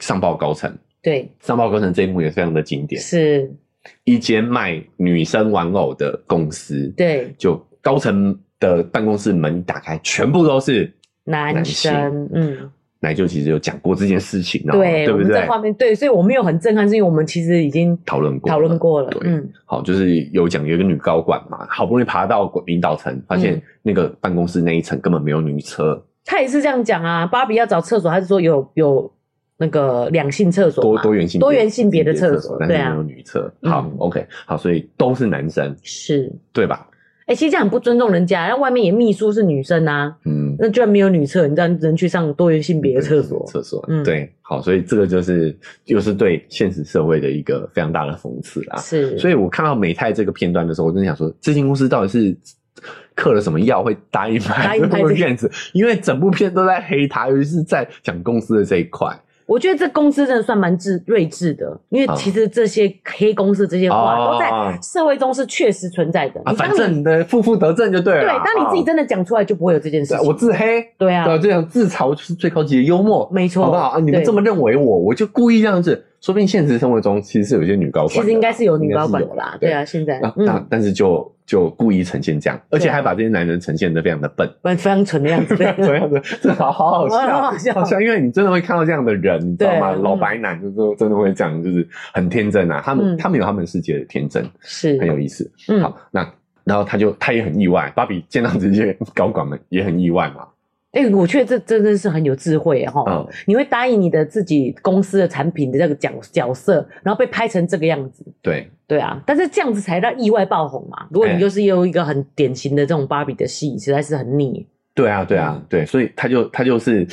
上报高层，对，上报高层这一幕也非常的经典，是。一间卖女生玩偶的公司，对，就高层的办公室门一打开，全部都是男生，男嗯。奶舅其实有讲过这件事情，对，对不对？在画面对，所以我没有很震撼，是因为我们其实已经讨论过，讨论过了。对，嗯，好，就是有讲有一个女高管嘛，好不容易爬到领导层，发现那个办公室那一层根本没有女厕。他也是这样讲啊，芭比要找厕所，还是说有有那个两性厕所，多多元性多元性别的厕所，但是没有女厕。好，OK，好，所以都是男生，是对吧？哎，其实这样很不尊重人家，然后外面也秘书是女生啊，嗯。那居然没有女厕，你这样只能去上多元性别的厕所。厕所，嗯，对，好，所以这个就是又是对现实社会的一个非常大的讽刺啊。是，所以我看到美泰这个片段的时候，我真的想说，这间公司到底是嗑了什么药会答应拍这部片子？因为整部片都在黑他，尤其是在讲公司的这一块。我觉得这公司真的算蛮智睿智的，因为其实这些黑公司这些话都在社会中是确实存在的。啊，反正你的负负得正就对了。对，当你自己真的讲出来，就不会有这件事情。我自黑，对啊，这样自嘲就是最高级的幽默，没错，好不好啊？你们这么认为我，我就故意这样子。说不定现实生活中其实是有些女高管，其实应该是有女高管的啦。对啊，现在那但是就就故意呈现这样，而且还把这些男人呈现的非常的笨，非常蠢的样子，这样子，这好好好笑，好笑，因为你真的会看到这样的人，你知道吗？老白男就是说真的会这样，就是很天真啊。他们他们有他们世界的天真，是很有意思。好，那然后他就他也很意外，芭比见到这些高管们也很意外嘛。哎、欸，我觉得这真的是很有智慧哈。嗯、你会答应你的自己公司的产品的这个角角色，然后被拍成这个样子。对对啊，但是这样子才让意外爆红嘛。如果你就是有一个很典型的这种芭比的戏，实在是很腻。对啊，对啊，对，所以他就他就是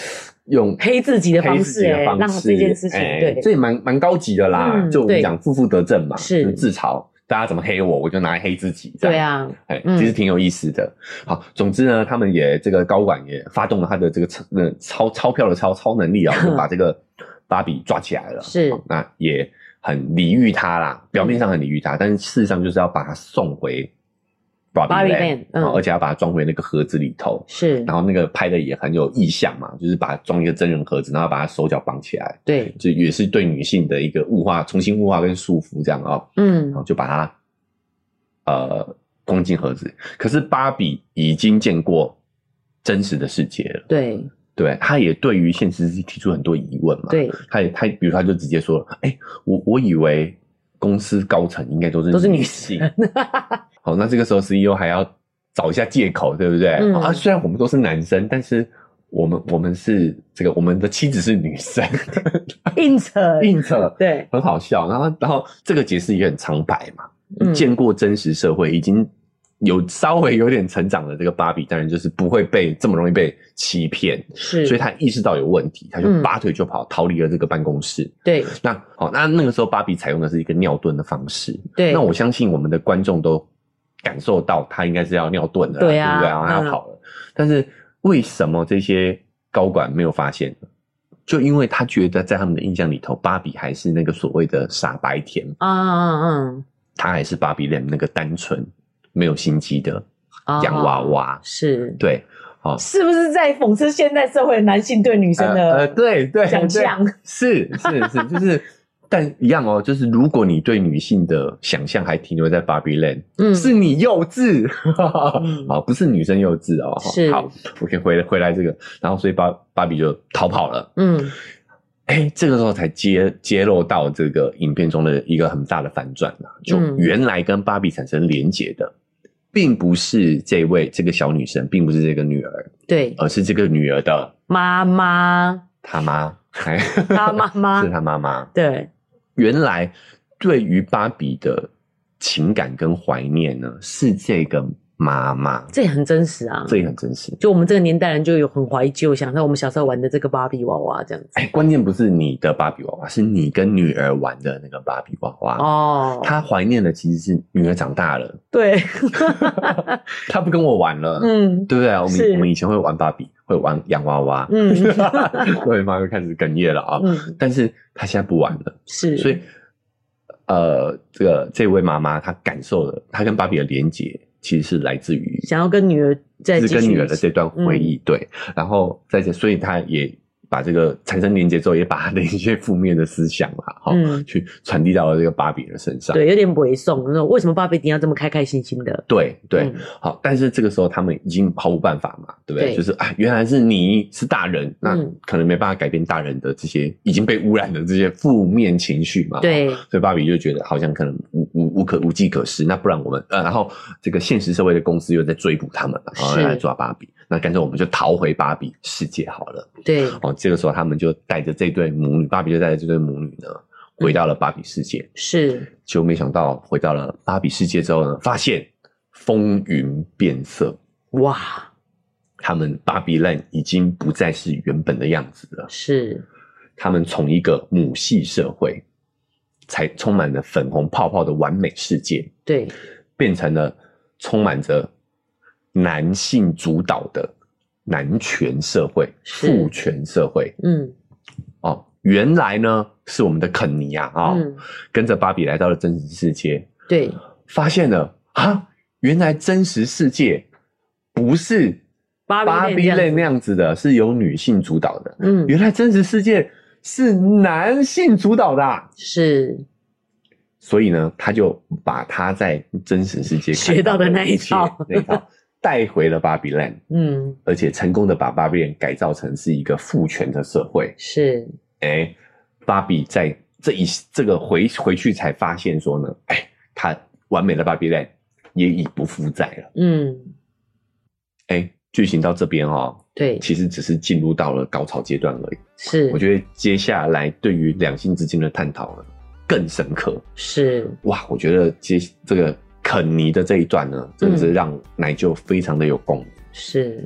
用黑自己的方式，让这件事情对，这也蛮蛮高级的啦。嗯、就我们讲负负得正嘛，是自嘲。大家怎么黑我，我就拿来黑自己。这样对啊，哎，其实挺有意思的。好，总之呢，他们也这个高管也发动了他的这个超超钞票的超超能力啊，就把这个芭比抓起来了。是，那也很礼遇他啦，表面上很礼遇他，但是事实上就是要把他送回。芭比 land，嗯，而且要把它装回那个盒子里头，是，然后那个拍的也很有意象嘛，就是把它装一个真人盒子，然后把它手脚绑起来，对，就也是对女性的一个物化，重新物化跟束缚这样啊、喔，嗯，然后就把它呃装进盒子。可是芭比已经见过真实的世界了，对，对，他也对于现实提出很多疑问嘛，对，他也他比如他就直接说了，哎、欸，我我以为公司高层应该都是都是女性。好，那这个时候 CEO 还要找一下借口，对不对？嗯、啊，虽然我们都是男生，但是我们我们是这个，我们的妻子是女生，硬扯硬扯，对，很好笑。然后，然后这个解释也很苍白嘛。嗯、见过真实社会，已经有稍微有点成长的这个芭比，当然就是不会被这么容易被欺骗，是，所以他意识到有问题，他就拔腿就跑，嗯、逃离了这个办公室。对，那好，那那个时候芭比采用的是一个尿遁的方式。对，那我相信我们的观众都。感受到他应该是要尿遁的，对啊，对不对？然后他要跑了，嗯、但是为什么这些高管没有发现呢？就因为他觉得在他们的印象里头，芭比还是那个所谓的傻白甜啊嗯嗯，他还是芭比 land 那个单纯没有心机的洋娃娃，是对，哦，是不是在讽刺现代社会男性对女生的呃对对想象？是是是，就是。但一样哦，就是如果你对女性的想象还停留在芭比 land，嗯，是你幼稚，啊、嗯，不是女生幼稚哦。是，好，我先回回来这个，然后所以芭芭比就逃跑了。嗯，哎、欸，这个时候才揭揭露到这个影片中的一个很大的反转嘛，就原来跟芭比产生连结的，并不是这位这个小女生，并不是这个女儿，对，而是这个女儿的妈妈，她妈，她妈妈。是她妈妈，对。原来，对于芭比的情感跟怀念呢，是这个妈妈。这也很真实啊，这也很真实。就我们这个年代人就有很怀旧，想到我们小时候玩的这个芭比娃娃这样子。哎，关键不是你的芭比娃娃，是你跟女儿玩的那个芭比娃娃哦。她怀念的其实是女儿长大了，对，她不跟我玩了，嗯，对不对？我们我们以前会玩芭比。会玩洋娃娃，嗯，所以妈又开始哽咽了啊。嗯，但是她现在不玩了，是，所以，呃，这个这位妈妈她感受了，她跟芭比的连结其实是来自于想要跟女儿在是跟女儿的这段回忆，对，然后在这，所以他也。把这个产生连接之后，也把他的一些负面的思想嘛，好、嗯，去传递到了这个芭比的身上。对，有点猥琐。那为什么芭比一定要这么开开心心的？对对，嗯、好。但是这个时候他们已经毫无办法嘛，对不对？对就是啊，原来是你是大人，那可能没办法改变大人的这些已经被污染的这些负面情绪嘛。对，所以芭比就觉得好像可能无无无可无计可施。那不然我们呃，然后这个现实社会的公司又在追捕他们，然后来抓芭比。那干脆我们就逃回芭比世界好了。对，哦，这个时候他们就带着这对母女，芭比就带着这对母女呢，回到了芭比世界。是，就没想到回到了芭比世界之后呢，发现风云变色。哇，他们芭比 land 已经不再是原本的样子了。是，他们从一个母系社会，才充满了粉红泡泡的完美世界，对，变成了充满着。男性主导的男权社会、父权社会，嗯，哦，原来呢是我们的肯尼亚啊，哦嗯、跟着芭比来到了真实世界，对，发现了啊，原来真实世界不是芭比 land 那样子的，是由女性主导的，嗯，原来真实世界是男性主导的，啊，是，所以呢，他就把他在真实世界学到的那一套，那一套。带回了芭比 land，嗯，而且成功的把芭比 land 改造成是一个父权的社会。是，哎、欸，芭比在这一这个回回去才发现说呢，哎、欸，他完美的芭比 land 也已不复在了。嗯，哎、欸，剧情到这边哦，对，其实只是进入到了高潮阶段而已。是，我觉得接下来对于两性之间的探讨呢更深刻。是，哇，我觉得接这个肯尼的这一段呢，真的是让奶舅非常的有共鸣。是。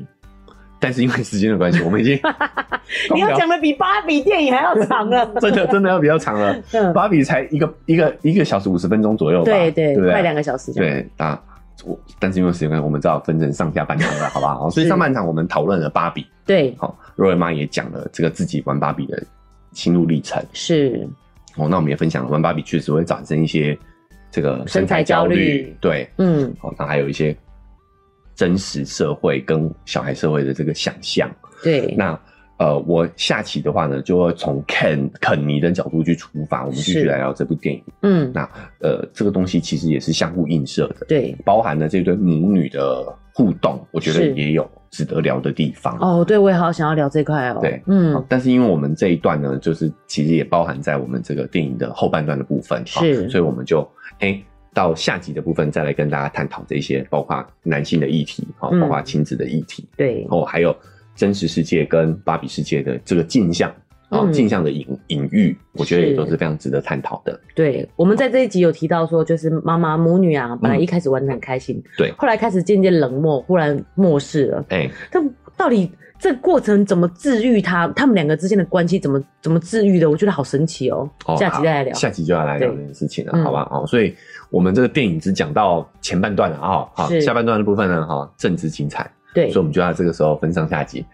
但是因为时间的关系，我们已经 你要讲的比芭比电影还要长了，真的真的要比较长了。芭比才一个一个一个小时五十分钟左右吧，对对，对，快两个小时。对，啊，我但是因为时间关系，我们只好分成上下半场了，好不好？所以上半场我们讨论了芭比，对，好，肉圆妈也讲了这个自己玩芭比的心路历程，是。哦，那我们也分享了玩芭比确实会产生一些这个身材焦虑，对，嗯，好，那还有一些。真实社会跟小孩社会的这个想象，对，那呃，我下期的话呢，就会从肯肯尼的角度去出发，我们继续来聊这部电影。嗯，那呃，这个东西其实也是相互映射的，对，包含了这对母女的互动，我觉得也有值得聊的地方。哦，对，我也好想要聊这块哦。对，嗯，但是因为我们这一段呢，就是其实也包含在我们这个电影的后半段的部分，是，所以我们就哎。欸到下集的部分再来跟大家探讨这些，包括男性的议题，好，包括亲子的议题，对，哦，还有真实世界跟芭比世界的这个镜像，啊，镜像的隐隐喻，我觉得也都是。非常值得探讨的。对，我们在这一集有提到说，就是妈妈母女啊，本来一开始玩的很开心，对，后来开始渐渐冷漠，忽然漠视了，哎，但到底这个过程怎么治愈他？他们两个之间的关系怎么怎么治愈的？我觉得好神奇哦。下集再来聊，下集就要来聊这件事情了，好吧？哦，所以。我们这个电影只讲到前半段了啊，好，下半段的部分呢，哈，正值精彩，对，所以我们就要这个时候分上下集，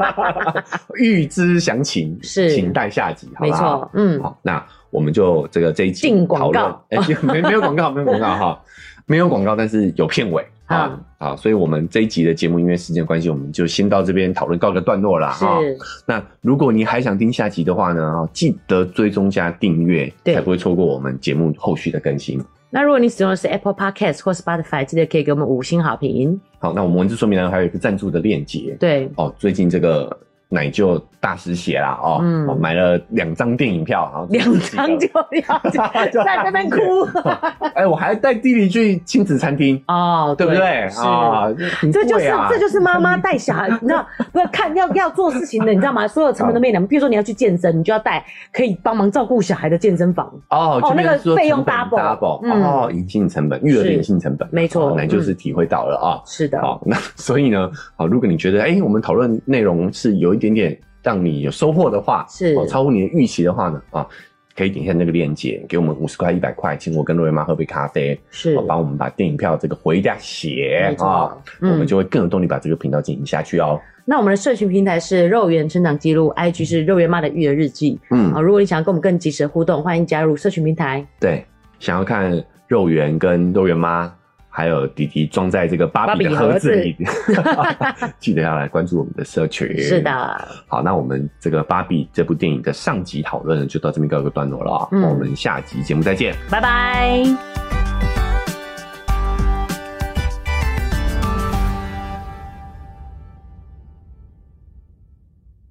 预知详情是，请待下集，好没错，嗯，好，那我们就这个这一集进广告，哎，没没有广告，没有广告哈，没有广告，但是有片尾。啊，好，所以我们这一集的节目，因为时间关系，我们就先到这边讨论告个段落了哈。那如果你还想听下集的话呢，记得追踪加订阅，才不会错过我们节目后续的更新。那如果你使用的是 Apple Podcast 或 Spotify，记得可以给我们五星好评。好，那我们文字说明栏还有一个赞助的链接。对，哦，最近这个。奶就大失血啦哦，嗯，买了两张电影票，然后 两张就要 在那边哭。哎，我还带弟弟去亲子餐厅哦，对不对？啊？这就是这就是妈妈带小孩，你知道不要看要要做事情的，你知道吗？所有成本都没两，比如说你要去健身，你就要带可以帮忙照顾小孩的健身房。哦哦，那个费用 double double 哦，隐性成本，育儿的隐性成本，没错，奶就是体会到了啊，是的，好，那所以呢，好，如果你觉得哎，我们讨论内容是有一点点让你有收获的话，是哦，超乎你的预期的话呢，啊，可以点一下那个链接，给我们五十块、一百块，请我跟肉圆妈喝杯咖啡，是，帮我们把电影票这个回一下血啊，我们就会更有动力把这个频道进行下去哦。那我们的社群平台是肉圆成长记录，IG 是肉圆妈的育儿日记，嗯，啊，如果你想要跟我们更及时的互动，欢迎加入社群平台。对，想要看肉圆跟肉圆妈。还有弟弟装在这个芭比的盒子里，记得要来关注我们的社群。是的，好，那我们这个芭比这部电影的上集讨论就到这边告一个段落了。嗯，我们下集节目再见，拜拜。